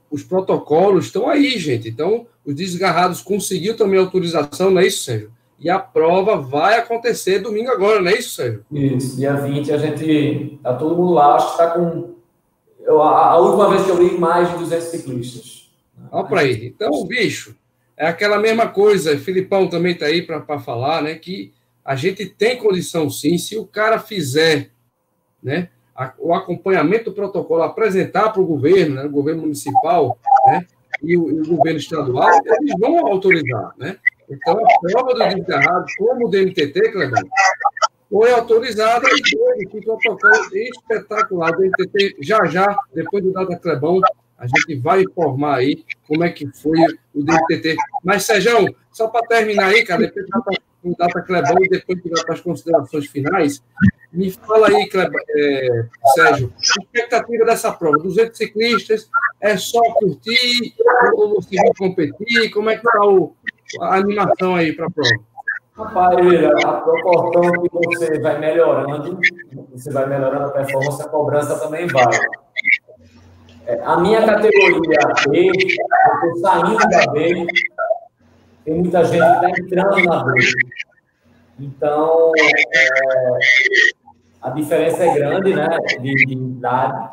os protocolos estão aí, gente. Então, os desgarrados conseguiu também autorização, não é isso, Sérgio? E a prova vai acontecer domingo agora, não é isso, Sérgio? Isso, dia 20 a gente. Tá todo mundo lá, acho que está com. Eu, a, a, última vez que eu li, mais de 200 ciclistas. Olha para aí. Então, bicho, é aquela mesma coisa. Filipão também está aí para falar, né? Que a gente tem condição sim, se o cara fizer né, a, o acompanhamento do protocolo, apresentar para o governo, né, o governo municipal né, e, o, e o governo estadual, eles vão autorizar. Né? Então, a prova do dito errado, como o DMTT, Cleber, foi autorizada e teve que protocolo espetacular. O DMTT, já já, depois do Data Clebão, a gente vai informar aí como é que foi o DMTT. Mas, Sérgio, só para terminar aí, cara, depois com o Data Clebão e depois de para as considerações finais, me fala aí, é, Sérgio, a expectativa dessa prova? 200 ciclistas, é só curtir ou você vai competir? Como é que está a animação aí para a prova? Rapaz, a proporção que você vai melhorando, você vai melhorando a performance, a cobrança também vai. É, a minha categoria B, eu estou saindo da B, tem muita gente que está entrando na B. Então, é, a diferença é grande, né, de, de idade.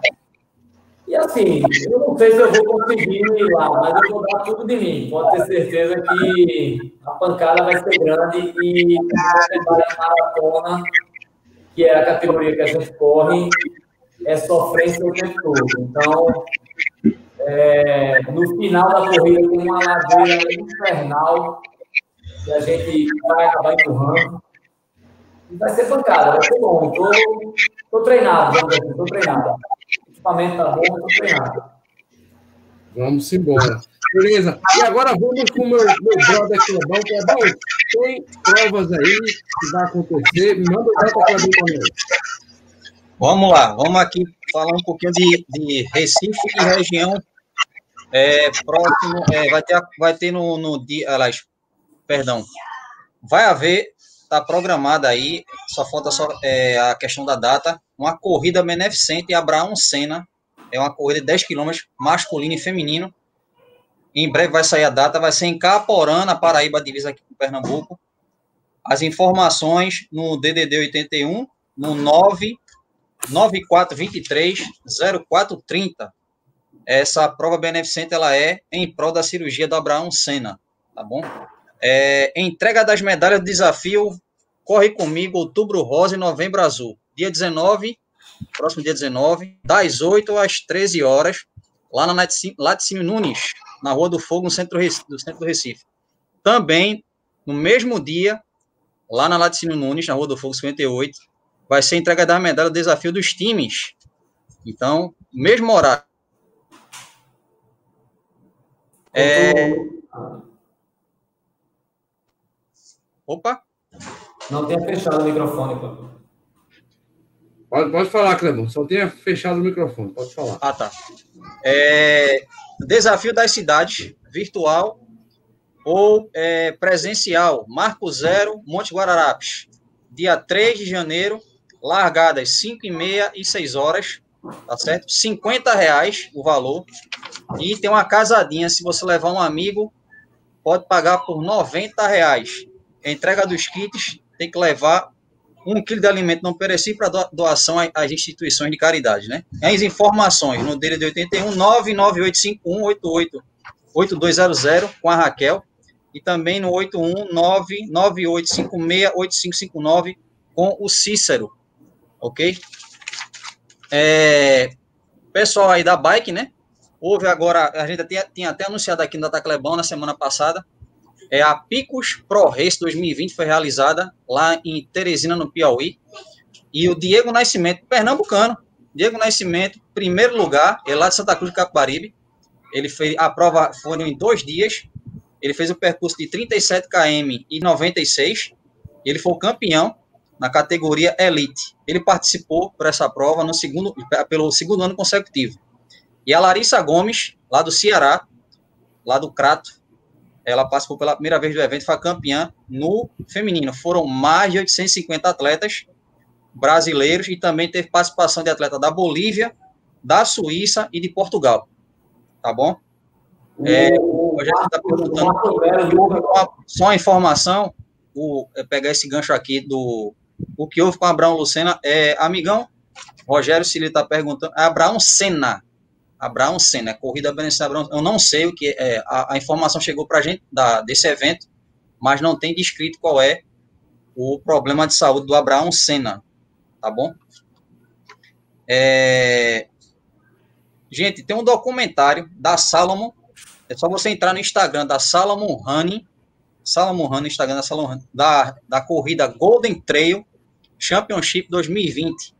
E assim, eu não sei se eu vou conseguir ir lá, mas eu vou dar tudo de mim. Pode ter certeza que a pancada vai ser grande e a maratona, que é a categoria que a gente corre, é sofrência o tempo todo. Então, é, no final da corrida tem uma ladeira infernal que a gente vai acabar empurrando. E vai ser pancada, vai ser bom. Estou treinado, dizer, tô treinado. O equipamento tá bom, treinado. Vamos embora. Beleza. E agora vamos com o meu, meu brother Clebão. Clebão, tem provas aí que vai acontecer. Me manda o Clebão também. Vamos lá, vamos aqui falar um pouquinho de, de Recife e região é, próximo, é, vai ter, vai ter no, no dia, aliás, perdão, vai haver, está programada aí, só falta só é, a questão da data, uma corrida beneficente Abraão Senna, é uma corrida de 10 quilômetros, masculino e feminino, em breve vai sair a data, vai ser em Caporã, na Paraíba, divisa aqui com Pernambuco, as informações no DDD 81, no 9 9423 0430. Essa prova beneficente ela é em prol da cirurgia do Abraão Senna, tá bom? É, entrega das medalhas do desafio Corre Comigo, Outubro Rosa e Novembro Azul. Dia 19, próximo dia 19, das 8 às 13 horas, lá na Laticínio Nunes, na Rua do Fogo, no centro do centro do Recife. Também, no mesmo dia, lá na Laticínio Nunes, na Rua do Fogo 58, vai ser entrega da medalha do desafio dos times. Então, mesmo horário. É... Opa! Não tenha fechado o microfone, Clebão. Pode, pode falar, Clebão. Só tenha fechado o microfone. Pode falar. Ah, tá. É... Desafio das cidades, virtual ou é, presencial. Marco Zero, Monte Guararapes. Dia 3 de janeiro, largadas 5 e meia e 6 horas, tá certo? 50 reais o valor. E tem uma casadinha, se você levar um amigo, pode pagar por 90 reais. Entrega dos kits tem que levar um quilo de alimento não perecível para doação às instituições de caridade, né? As informações no dele de 81 99851 88 8200 com a Raquel e também no 81 99856 8559 com o Cícero ok? É, pessoal aí da bike, né? Houve agora, a gente tinha, tinha até anunciado aqui no Data Clebão na semana passada, é a Picos Pro Race 2020 foi realizada lá em Teresina, no Piauí, e o Diego Nascimento, pernambucano, Diego Nascimento, primeiro lugar, é lá de Santa Cruz de Capibaribe, ele fez, a prova foram em dois dias, ele fez o percurso de 37 km e 96, ele foi o campeão, na categoria Elite. Ele participou por essa prova no segundo, pelo segundo ano consecutivo. E a Larissa Gomes, lá do Ceará, lá do Crato, ela participou pela primeira vez do evento, foi campeã no feminino. Foram mais de 850 atletas brasileiros e também teve participação de atleta da Bolívia, da Suíça e de Portugal. Tá bom? É, a gente está perguntando só uma informação, o, pegar esse gancho aqui do, o que houve com Abraão Lucena é, amigão, Rogério Cili está perguntando. Abraão Senna. Abraão Senna, corrida Abraão. Eu não sei o que é. A, a informação chegou para a gente da, desse evento, mas não tem descrito qual é o problema de saúde do Abraão Senna. Tá bom? É, gente, tem um documentário da Salomon. É só você entrar no Instagram da Salomon Running. Salomon Running, Instagram da Salomon Running, da, da corrida Golden Trail Championship 2020.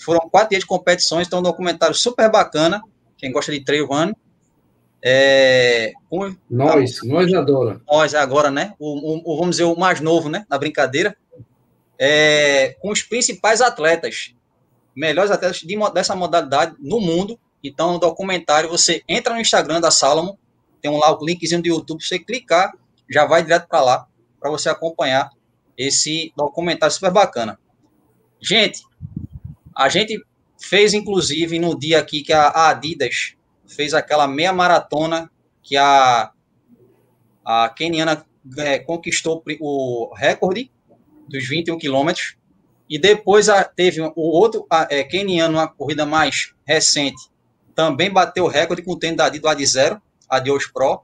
Foram quatro dias de competições, então um documentário super bacana. Quem gosta de trail running. É, com, nós, nós adora. Nós agora, né? O, o, vamos dizer, o mais novo, né? Na brincadeira. É, com os principais atletas, melhores atletas de, dessa modalidade no mundo. Então, no documentário, você entra no Instagram da Salomon, tem um lá o linkzinho do YouTube, você clicar, já vai direto para lá, para você acompanhar esse documentário super bacana. Gente, a gente fez, inclusive, no dia aqui que a Adidas fez aquela meia maratona que a, a Keniana é, conquistou o recorde dos 21 quilômetros. E depois a, teve o outro a, é, Keniano, uma corrida mais recente, também bateu o recorde com o tênis da Adidas do Ad Zero, a Dios Pro.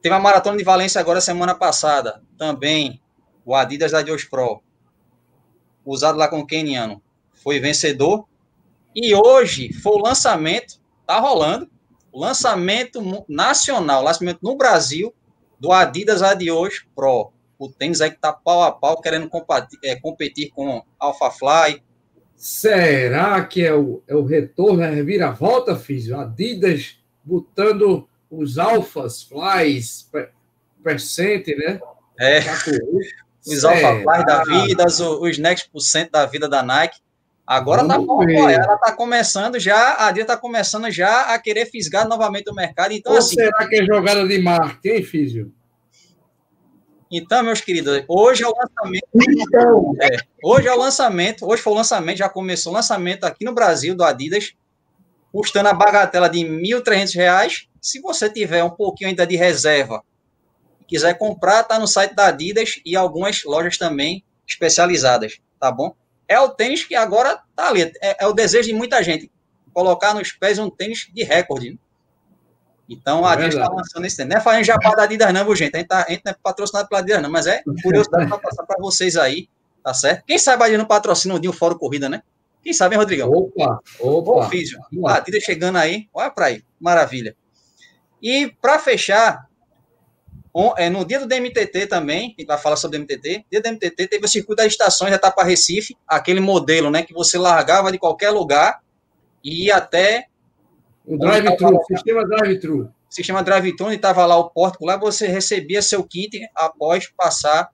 Teve a maratona de Valência agora semana passada, também o Adidas da Dios Pro usado lá com o Keniano, foi vencedor. E hoje foi o lançamento, tá rolando, o lançamento nacional, lançamento no Brasil, do Adidas Adios Pro. O tênis aí que tá pau a pau, querendo competir, é, competir com Alpha Fly. Será que é o, é o retorno, é a reviravolta, Físio? Adidas botando os Alphas Flies, percente, né? É os Alpha da vida, os, os Next Percent da vida da Nike. Agora tá bom, ela tá começando já, a Dia tá começando já a querer fisgar novamente o mercado. Então, Ou assim, será que é jogada de marketing, hein, Físio? Então, meus queridos, hoje é o lançamento. Então. É, hoje é o lançamento, hoje foi o lançamento, já começou o lançamento aqui no Brasil do Adidas, custando a bagatela de R$ 1.300. Se você tiver um pouquinho ainda de reserva quiser comprar, tá no site da Adidas e algumas lojas também especializadas, tá bom? É o tênis que agora tá ali, é, é o desejo de muita gente, colocar nos pés um tênis de recorde. Então a é Adidas está lançando esse tênis. Não é fazendo jabá da Adidas não, gente? A gente, tá, a gente não é patrocinado pela Adidas não, mas é curiosidade para passar para vocês aí, tá certo? Quem sabe a Adidas não patrocina um dia o Fórum Corrida, né? Quem sabe, hein, Rodrigão? Opa, opa. Ô, Físio, a Adidas chegando aí, olha para aí, maravilha. E para fechar, é, no dia do DMTT também, a gente vai falar sobre o DMTT, dia do DMTT teve o circuito das estações da Etapa Recife, aquele modelo, né, que você largava de qualquer lugar e ia até... O drive-thru, sistema drive-thru. Sistema drive-thru, onde estava lá o pórtico, lá você recebia seu kit após passar,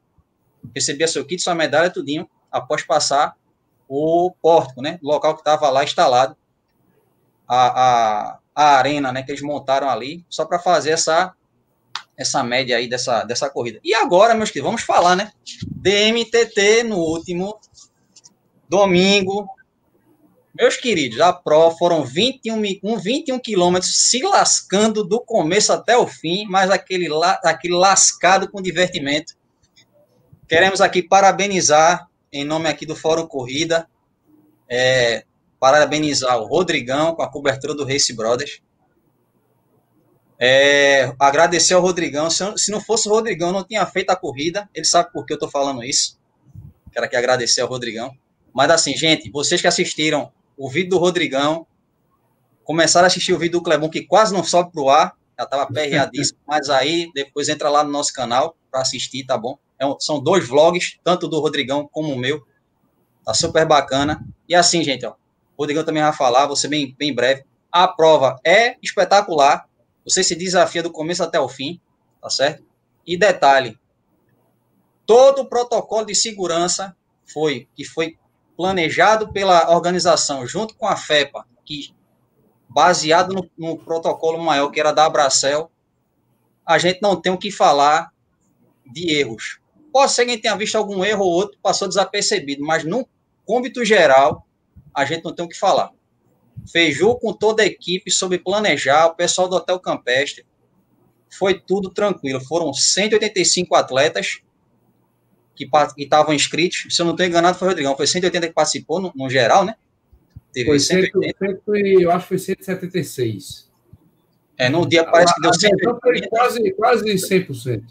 recebia seu kit, sua medalha, tudinho, após passar o pórtico, né, local que estava lá instalado, a, a, a arena, né, que eles montaram ali, só para fazer essa essa média aí dessa, dessa corrida. E agora, meus queridos, vamos falar, né? DMTT no último domingo. Meus queridos, a Pro foram 21, 21 quilômetros se lascando do começo até o fim, mas aquele, aquele lascado com divertimento. Queremos aqui parabenizar, em nome aqui do Fórum Corrida, é, parabenizar o Rodrigão com a cobertura do Race Brothers. É, agradecer ao Rodrigão. Se, não fosse o Rodrigão, não tinha feito a corrida. Ele sabe por que eu estou falando isso. Quero aqui agradecer ao Rodrigão. Mas assim, gente, vocês que assistiram o vídeo do Rodrigão, começaram a assistir o vídeo do Clebão, que quase não sobe para o ar, já estava perreadíssimo, mas aí depois entra lá no nosso canal para assistir, tá bom? É um, são dois vlogs, tanto do Rodrigão como o meu. Tá super bacana. E assim, gente, ó, o Rodrigão também vai falar, ser bem, bem breve. A prova é espetacular, você se desafia do começo até o fim, tá certo? E detalhe, todo o protocolo de segurança foi que foi planejado pela organização junto com a FEPA, que baseado no, no protocolo maior que era da Abracel, a gente não tem o que falar de erros. Pode ser que a gente tenha visto algum erro ou outro, passou desapercebido, mas no cômbito geral, a gente não tem o que falar. Feiju com toda a equipe sobre planejar, o pessoal do Hotel Campestre. Foi tudo tranquilo. Foram 185 atletas que estavam inscritos. Se eu não estou enganado, foi o Rodrigão. Foi 180 que participou no, no, geral, né? Teve foi 180. eu acho que foi 176. É, num dia parece que deu 180. Foi quase, quase 100%.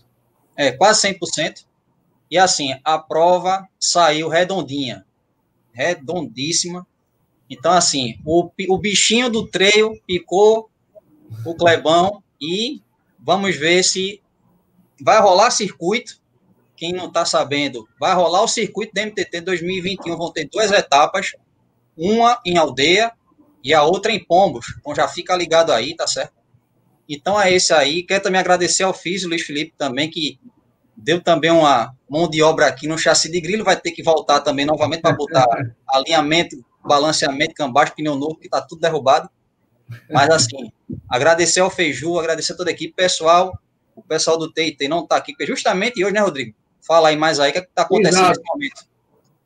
É, quase 100%. E assim, a prova saiu redondinha. Redondíssima. Então, assim, o, o bichinho do treio picou o Clebão e vamos ver se vai rolar circuito. Quem não está sabendo, vai rolar o circuito da MTT 2021. Vão ter duas etapas, uma em aldeia e a outra em Pombos. Então já fica ligado aí, tá certo? Então é esse aí. Quero também agradecer ao Físio Luiz Felipe também, que deu também uma mão de obra aqui no chassi de grilo. Vai ter que voltar também novamente para botar alinhamento, balanceamento, cambagem, pneu novo, que está tudo derrubado. Mas assim, agradecer ao Feiju, agradecer a toda a equipe, pessoal. O pessoal do TIT não está aqui, porque justamente hoje, né, Rodrigo? Fala aí mais aí o que é está acontecendo Exato. nesse momento.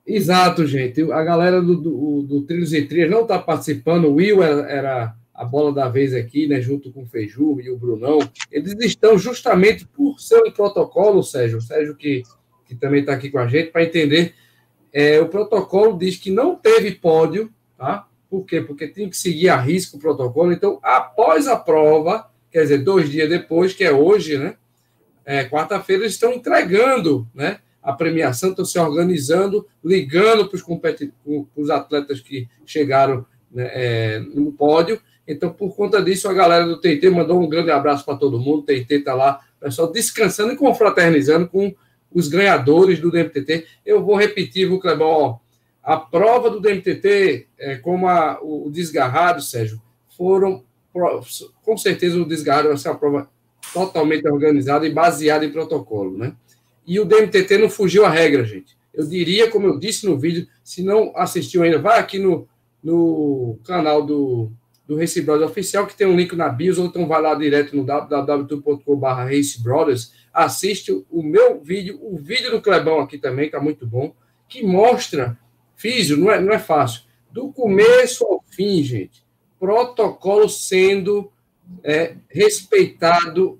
Exato, gente. A galera do, do, do Trilhos e Trias não está participando. O Will era, era, a bola da vez aqui, né, junto com o Feiju e o Brunão. Eles estão justamente por ser um protocolo, Sérgio, o Sérgio que, que também está aqui com a gente, para entender. É, o protocolo diz que não teve pódio, tá? Por quê? Porque tem que seguir a risco o protocolo. Então, após a prova, quer dizer, dois dias depois, que é hoje, né? É, Quarta-feira, eles estão entregando né, a premiação, estão se organizando, ligando para os atletas que chegaram né, é, no pódio. Então, por conta disso, a galera do TT mandou um grande abraço para todo mundo. O TT está lá, pessoal descansando e confraternizando com os ganhadores do DMTT. Eu vou repetir, viu, Clebão? Ó, a prova do DMTT, é, como a, o, desgarrado, Sérgio, foram, com certeza, o desgarrado vai ser uma prova totalmente organizada e baseada em protocolo, né? E o DMTT não fugiu à regra, gente. Eu diria, como eu disse no vídeo, se não assistiu ainda, vai aqui no, no canal do, do Race Brothers Oficial, que tem um link na bio, ou então vai lá direto no www.com.br assiste o meu vídeo, o vídeo do Clebão aqui também, está muito bom, que mostra Físio, não é, não é fácil. Do começo ao fim, gente, protocolo sendo é, respeitado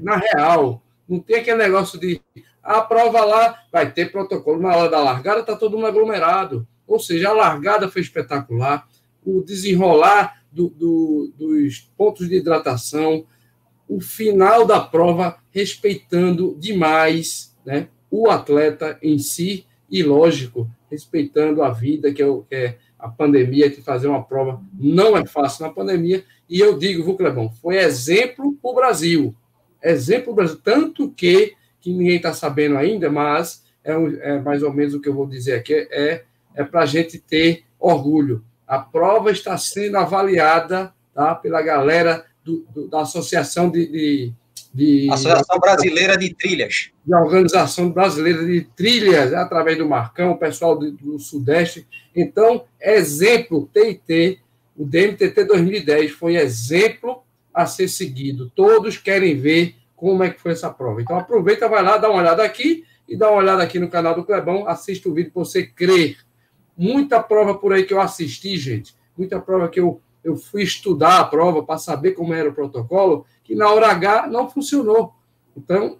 na real. Não tem aquele negócio de a prova lá, vai ter protocolo. Na hora da largada, está todo mundo aglomerado. Ou seja, a largada foi espetacular, o desenrolar do, do, dos pontos de hidratação, o final da prova respeitando demais né, o atleta em si e, lógico, respeitando a vida, que é, é a pandemia, que fazer uma prova não é fácil na pandemia. E eu digo, viu, foi exemplo para o Brasil. Exemplo para o Brasil. Tanto que, que ninguém está sabendo ainda, mas é, é, mais ou menos o que eu vou dizer aqui, é, é para a gente ter orgulho. A prova está sendo avaliada tá, pela galera do, do, da Associação de, de de Associação Brasileira de Trilhas. De Organização Brasileira de Trilhas, através do Marcão, o pessoal do, do Sudeste. Então, exemplo, TIT, o DMTT 2010 foi exemplo a ser seguido. Todos querem ver como é que foi essa prova. Então, aproveita, vai lá, dá uma olhada aqui e dá uma olhada aqui no canal do Clebão, assista o vídeo para você crer. Muita prova por aí que eu assisti, gente. Muita prova que eu, eu fui estudar a prova para saber como era o protocolo que na hora H não funcionou. Então,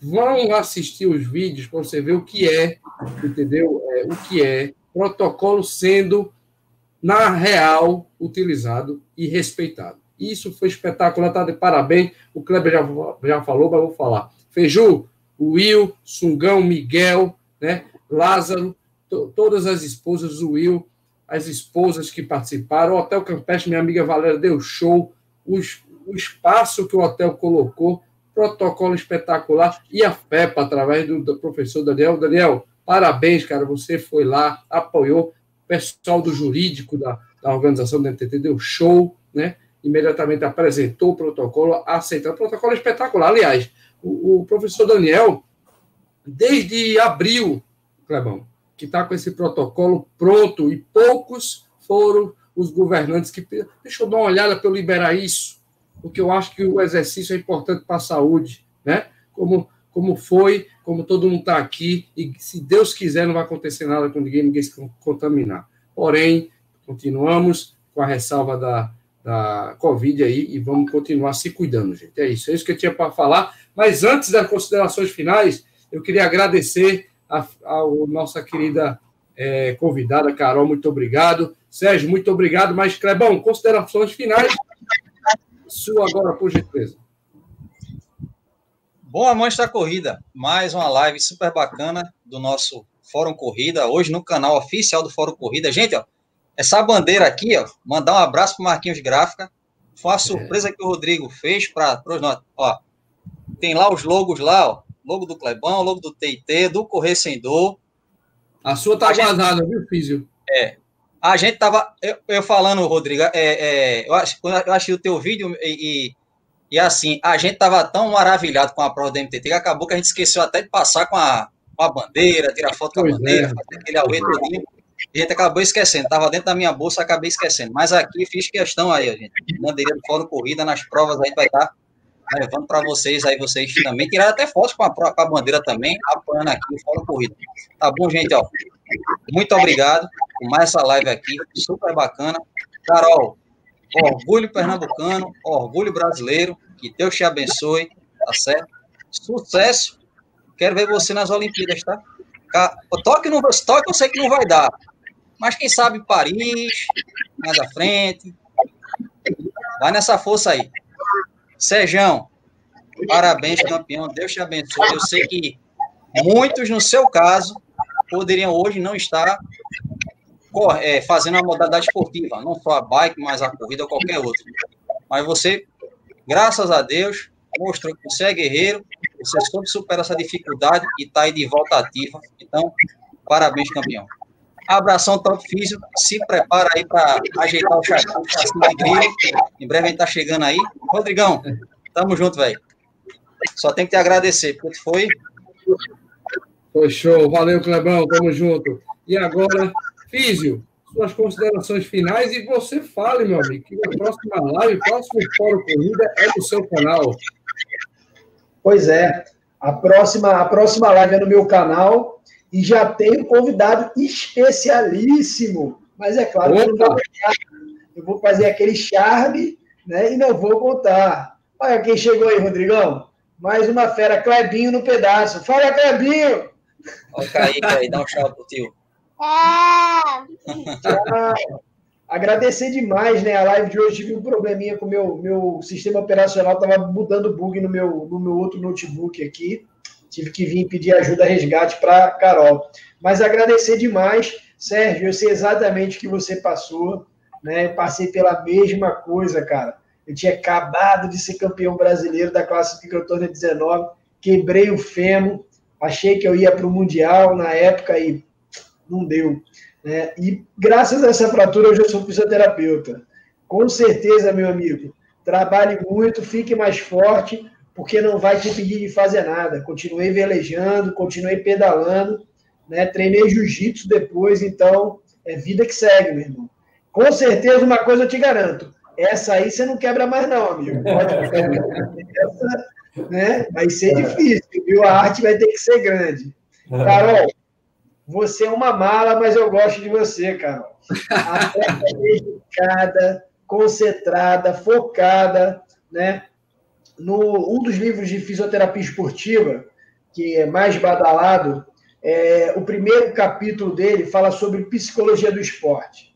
vão assistir os vídeos para você ver o que é, entendeu? É, o que é protocolo sendo, na real, utilizado e respeitado. Isso foi espetacular, tá de parabéns. O Kleber já, já falou, mas vou falar. Feiju, Will, Sungão, Miguel, né? Lázaro, todas as esposas do Will, as esposas que participaram, o Hotel Campestre, minha amiga Valéria, deu show, os, o espaço que o hotel colocou, protocolo espetacular e a FEPA, através do, do professor Daniel. Daniel, parabéns, cara, você foi lá, apoiou, o pessoal do jurídico da, da organização do MTT deu show, né? imediatamente apresentou o protocolo, aceitou. O protocolo espetacular. Aliás, o, o professor Daniel, desde abril, Clebão, que está com esse protocolo pronto, e poucos foram os governantes que. Deixa eu dar uma olhada para eu liberar isso porque eu acho que o exercício é importante para a saúde, né? Como, como foi, como todo mundo está aqui, e se Deus quiser, não vai acontecer nada com ninguém, ninguém se contaminar. Porém, continuamos com a ressalva da, da Covid aí e vamos continuar se cuidando, gente. É isso, é isso que eu tinha para falar. Mas antes das considerações finais, eu queria agradecer a, a, nossa querida é, convidada, Carol, muito obrigado. Sérgio, muito obrigado. Mas, Clebão, considerações finais. Sua agora, por gentileza. Bom, amantes da corrida, mais uma live super bacana do nosso Fórum Corrida, hoje no canal oficial do Fórum Corrida. Gente, ó, essa bandeira aqui, ó, mandar um abraço para Marquinhos Gráfica. Foi uma surpresa é. que o Rodrigo fez para nossos. Ó, tem lá os logos lá, ó, logo do Clebão, logo do TIT, do Correr Sem Dor. A sua tá guardada, viu, Físio? É. A gente tava, eu, eu falando, Rodrigo, é, é, eu, acho, eu achei o teu vídeo e, e, assim, a gente tava tão maravilhado com a prova da MTT que acabou que a gente esqueceu até de passar com a, com a bandeira, tirar foto com a pois bandeira, é. fazer aquele auê todinho. A gente acabou esquecendo, estava dentro da minha bolsa, acabei esquecendo. Mas aqui fiz questão aí, gente. Bandeirinha do Fórum Corrida, nas provas a gente vai estar levando para vocês aí, vocês também. Tiraram até fotos com a, com a bandeira também, apoiando aqui Fórum Corrida. Tá bom, gente? Ó, muito obrigado por mais essa live aqui, super bacana. Carol, orgulho pernambucano, orgulho brasileiro, que Deus te abençoe, tá certo? Sucesso. Quero ver você nas Olimpíadas, tá? Toque, não, toque eu sei que não vai dar, mas quem sabe Paris, mais à frente. Vai nessa força aí. Sejão, parabéns, campeão. Deus te abençoe. Eu sei que muitos, no seu caso, poderiam hoje não estar é, fazendo a modalidade esportiva, não só a bike, mas a corrida ou qualquer outra. Mas você, graças a Deus, mostrou que você é guerreiro, você soube superar essa dificuldade e está aí de volta ativa. Então, parabéns, campeão. Abração top físico, se prepara aí para ajeitar o chatinho de grilo. Em breve a gente tá chegando aí. Rodrigão, tamo junto, velho. Só tem que te agradecer, porque tu foi. Foi show. Valeu, Clebão. Tamo junto. E agora, Físio, suas considerações finais e você fale, meu amigo, que a próxima live, o próximo Fórum Corrida é do seu canal. Pois é. A próxima, a próxima live é no meu canal e já tenho convidado especialíssimo. Mas é claro que eu, vou, eu vou fazer aquele charme né, e não vou contar. Olha quem chegou aí, Rodrigão. Mais uma fera, Clebinho no pedaço. Fala, Clebinho! Olha o Kaique aí, dá um tchau pro tio. Agradecer demais, né? A live de hoje tive um probleminha com o meu, meu sistema operacional, estava mudando bug no meu, no meu outro notebook aqui tive que vir pedir ajuda resgate para Carol. Mas agradecer demais, Sérgio, eu sei exatamente o que você passou, né? Passei pela mesma coisa, cara. Eu tinha acabado de ser campeão brasileiro da classe Microtorna 19, quebrei o fêmur, achei que eu ia para o Mundial na época e não deu. Né? E graças a essa fratura, hoje eu sou fisioterapeuta. Com certeza, meu amigo, trabalhe muito, fique mais forte, porque não vai te impedir de fazer nada. Continuei velejando, continuei pedalando, né? treinei jiu-jitsu depois, então é vida que segue, meu irmão. Com certeza, uma coisa eu te garanto: essa aí você não quebra mais, não, amigo. Pode essa, né? Vai ser difícil, viu? A arte vai ter que ser grande. Carol, você é uma mala, mas eu gosto de você, Carol. Atleta dedicada, concentrada, focada, né? No um dos livros de fisioterapia esportiva, que é mais badalado, é, o primeiro capítulo dele fala sobre psicologia do esporte.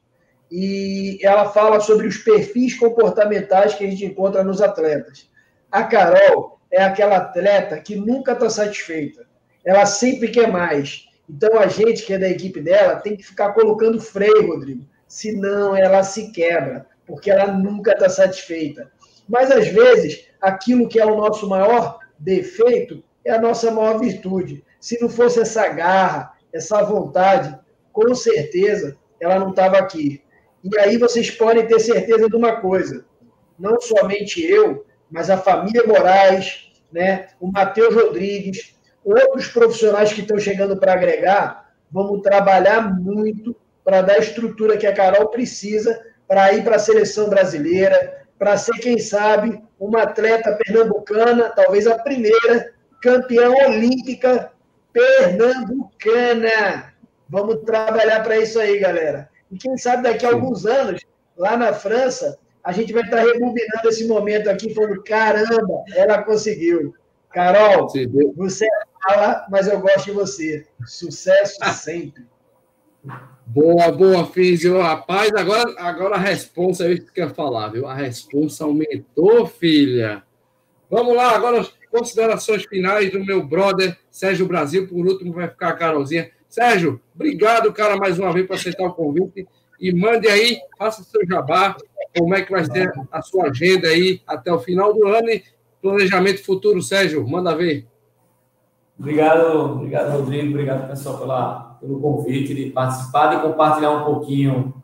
E ela fala sobre os perfis comportamentais que a gente encontra nos atletas. A Carol é aquela atleta que nunca está satisfeita. Ela sempre quer mais. Então a gente que é da equipe dela tem que ficar colocando freio, Rodrigo. Senão ela se quebra, porque ela nunca está satisfeita. Mas às vezes aquilo que é o nosso maior defeito é a nossa maior virtude. Se não fosse essa garra, essa vontade, com certeza ela não estava aqui. E aí vocês podem ter certeza de uma coisa: não somente eu, mas a família Moraes, né, o Matheus Rodrigues, outros profissionais que estão chegando para agregar, vamos trabalhar muito para dar a estrutura que a Carol precisa para ir para a seleção brasileira, para ser, quem sabe, uma atleta pernambucana, talvez a primeira campeã olímpica pernambucana. Vamos trabalhar para isso aí, galera. E quem sabe daqui a alguns anos, lá na França, a gente vai estar rebobinando esse momento aqui, falando: caramba, ela conseguiu. Carol, Sim. você fala, mas eu gosto de você. Sucesso sempre. Boa, boa, Físio. Rapaz, agora, agora a responsa, é isso que ia falar, viu? A responsa aumentou, filha. Vamos lá, agora considerações finais do meu brother Sérgio Brasil. Por último, vai ficar a Carolzinha. Sérgio, obrigado, cara, mais uma vez por aceitar o convite. E mande aí, faça seu jabá, como é que vai ser a sua agenda aí até o final do ano e planejamento futuro, Sérgio. Manda ver. Obrigado, obrigado, Rodrigo. Obrigado, pessoal, pela, pelo convite de participar e compartilhar um pouquinho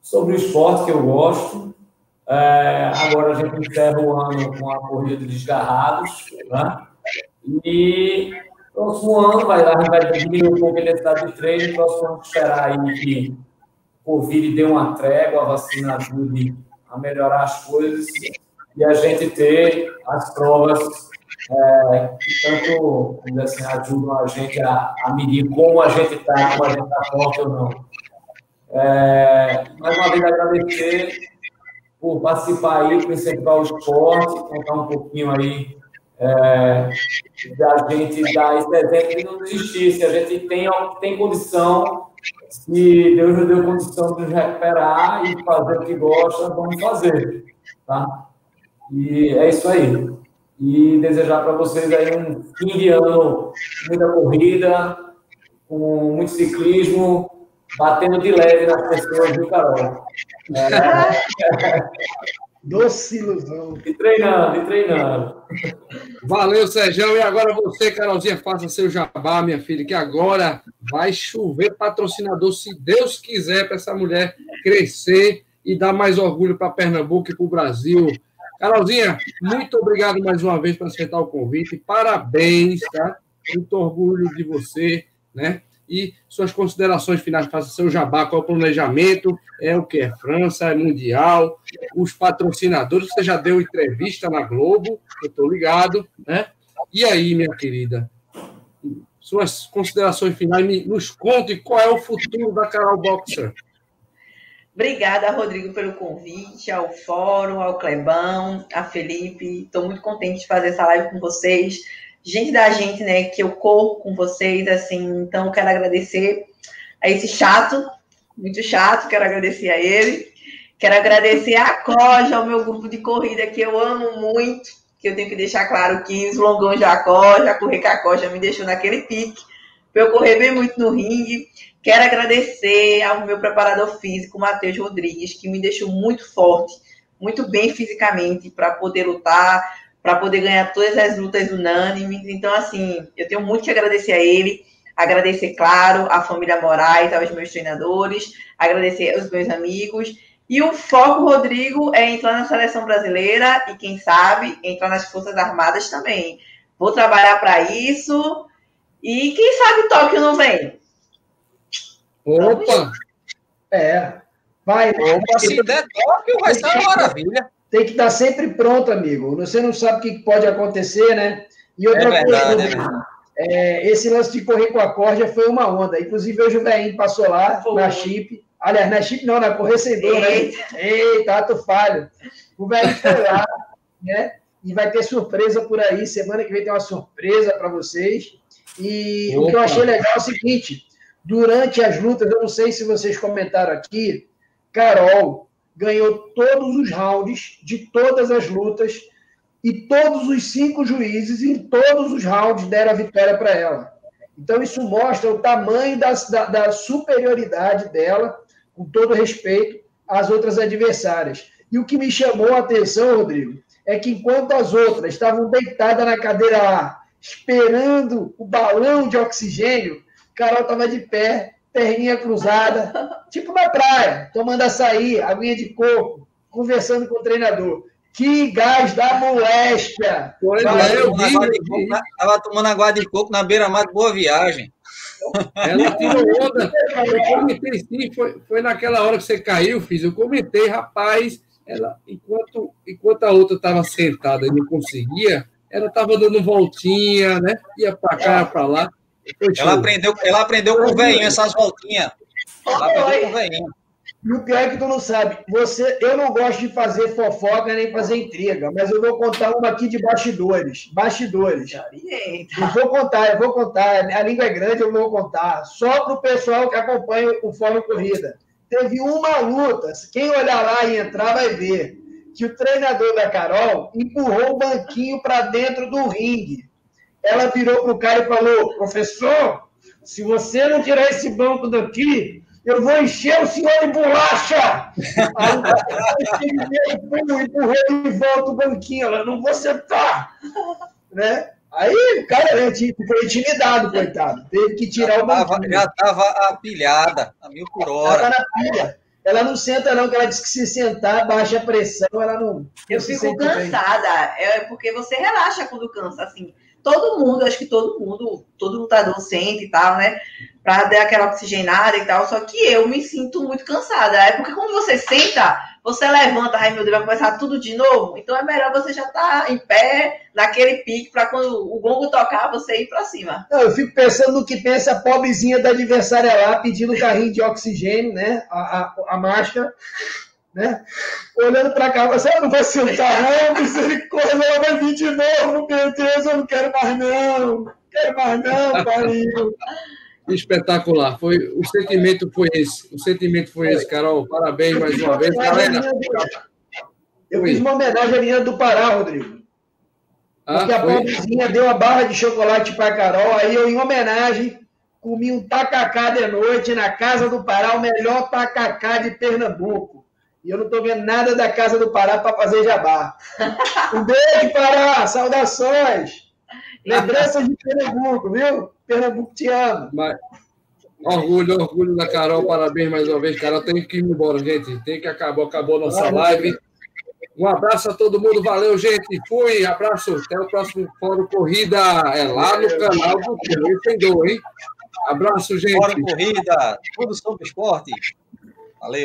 sobre o esporte que eu gosto. É, agora a gente encerra o ano com a corrida de desgarrados, né? E próximo ano vai, a gente vai diminuir um pouco a intensidade de treino. Próximo ano esperar aí que o Covid dê uma trégua, a vacina ajude a melhorar as coisas e a gente ter as provas é, tanto assim, ajudam a gente a, a medir como a gente está, como a gente está forte ou não. É, mais uma vez agradecer por participar aí, por incentivar o esporte, contar um pouquinho aí é, da gente dar esse exemplo de não desistir. Se a gente tem, tem condição, se Deus nos deu condição de nos recuperar e fazer o que gosta, vamos fazer. Tá? E é isso aí e desejar para vocês aí um fim de ano, muita corrida, com muito ciclismo, batendo de leve nas pessoas, viu, Carol? É... Doce ilusão. E treinando, e treinando. Valeu, Sérgio. E agora você, Carolzinha, faça seu jabá, minha filha, que agora vai chover patrocinador, se Deus quiser, para essa mulher crescer e dar mais orgulho para Pernambuco e para o Brasil. Carolzinha, muito obrigado mais uma vez por aceitar o convite. Parabéns, tá? Muito orgulho de você, né? E suas considerações finais, faça seu jabá, qual é o planejamento, é o que é França, é Mundial, os patrocinadores, você já deu entrevista na Globo, eu estou ligado, né? E aí, minha querida, suas considerações finais, nos conte qual é o futuro da Carol Boxer. Obrigada, Rodrigo, pelo convite, ao Fórum, ao Clebão, a Felipe. Estou muito contente de fazer essa live com vocês. Gente da gente, né, que eu corro com vocês, assim, então quero agradecer a esse chato, muito chato, quero agradecer a ele. Quero agradecer a Coja, ao meu grupo de corrida, que eu amo muito, que eu tenho que deixar claro que os longões da Coja, correr com a Coja me deixou naquele pique, para eu correr bem muito no ringue. Quero agradecer ao meu preparador físico, Matheus Rodrigues, que me deixou muito forte, muito bem fisicamente para poder lutar, para poder ganhar todas as lutas unânimes. Então, assim, eu tenho muito que agradecer a ele. Agradecer, claro, a família Moraes, aos meus treinadores, agradecer aos meus amigos. E o foco, Rodrigo, é entrar na seleção brasileira e, quem sabe, entrar nas Forças Armadas também. Vou trabalhar para isso. E quem sabe Tóquio não vem. Opa! É. Vai. Opa, se der Tóquio, vai ser uma maravilha. Tem que estar sempre pronto, amigo. Você não sabe o que pode acontecer, né? E outra é verdade, coisa, é é, esse lance de correr com a corda foi uma onda. Inclusive, hoje o Veinho passou lá foi. na chip. Aliás, na chip não, na correcedor, né? Eita, ato falho. O Veinho foi lá, né? E vai ter surpresa por aí. Semana que vem tem uma surpresa para vocês. E Opa. o que eu achei legal é o seguinte: Durante as lutas, eu não sei se vocês comentaram aqui, Carol ganhou todos os rounds de todas as lutas e todos os cinco juízes em todos os rounds deram a vitória para ela. Então, isso mostra o tamanho da, da, da, superioridade dela, com todo respeito às outras adversárias. E o que me chamou a atenção, Rodrigo, é que enquanto as outras estavam deitadas na cadeira lá, esperando o balão de oxigênio, Carol estava de pé, perninha cruzada, tipo na praia, tomando açaí, aguinha de coco, conversando com o treinador. Que gás da moléstia! Pois é, eu vi. Estava tomando água de coco na beira-mar de Boa Viagem. Ela tirou onda. Eu comentei sim, foi, foi naquela hora que você caiu, fiz. Eu comentei, rapaz, ela, enquanto, enquanto a outra estava sentada e não conseguia, ela estava dando voltinha, né? Ia para cá, para lá. Ela aprendeu, ela aprendeu com o velhinho essas voltinhas. Ela aprendeu com o velhinho. E o pior é que tu não sabe. Você, eu não gosto de fazer fofoca nem fazer intriga, mas eu vou contar uma aqui de bastidores. Bastidores. Eu vou contar, eu vou contar. A língua é grande, eu vou contar. Só para o pessoal que acompanha o Fórum Corrida. Teve uma luta. Quem olhar lá e entrar vai ver que o treinador da Carol empurrou o banquinho para dentro do ringue. Ela virou para o cara e falou: professor, se você não tirar esse banco daqui, eu vou encher o senhor de bolacha. Aí o empurrou de volta o banquinho. Ela, não vou sentar. Né? Aí o cara né, foi intimidado, coitado. Teve que tirar já o banquinho. já estava apilhada, a mil por hora. Ela na pilha. Ela não senta, não, que ela disse que se sentar, baixa a pressão, ela não. Eu fico cansada. Bem. É porque você relaxa quando cansa, assim todo mundo, acho que todo mundo, todo lutador sente e tal, né? Pra dar aquela oxigenada e tal. Só que eu me sinto muito cansada. É porque quando você senta, você levanta, ai meu Deus, vai começar tudo de novo. Então é melhor você já estar tá em pé, naquele pique, para quando o gongo tocar, você ir para cima. Não, eu fico pensando no que pensa a pobrezinha da adversária lá, pedindo carrinho de oxigênio, né? A, a, a máscara né? Olhando para cá, você não vai sentar, não, misericórdia, ela vai vir de novo, meu Deus, eu não quero mais não, quero mais não, pariu. Espetacular, foi, o sentimento foi esse, o sentimento foi esse, Carol, parabéns mais uma vez, galera. Eu fiz uma homenagem à linha do Pará, Rodrigo. Ah, porque a pobrezinha deu uma barra de chocolate para Carol, aí eu, em homenagem, comi um tacacá de noite na casa do Pará, o melhor tacacá de Pernambuco. E eu não estou vendo nada da Casa do Pará para fazer jabá. Um beijo, Pará! Saudações! Lembranças de Pernambuco, viu? Pernambuco te ama. Mas, orgulho, orgulho da Carol. Parabéns mais uma vez, Carol. Tem que ir embora, gente. Tem que acabar. Acabou a nossa live. Um abraço a todo mundo. Valeu, gente. Fui. Abraço. Até o próximo Fórum Corrida. É lá no canal do Entendeu, hein? Abraço, gente. Fórum Corrida. Tudo sobre esporte.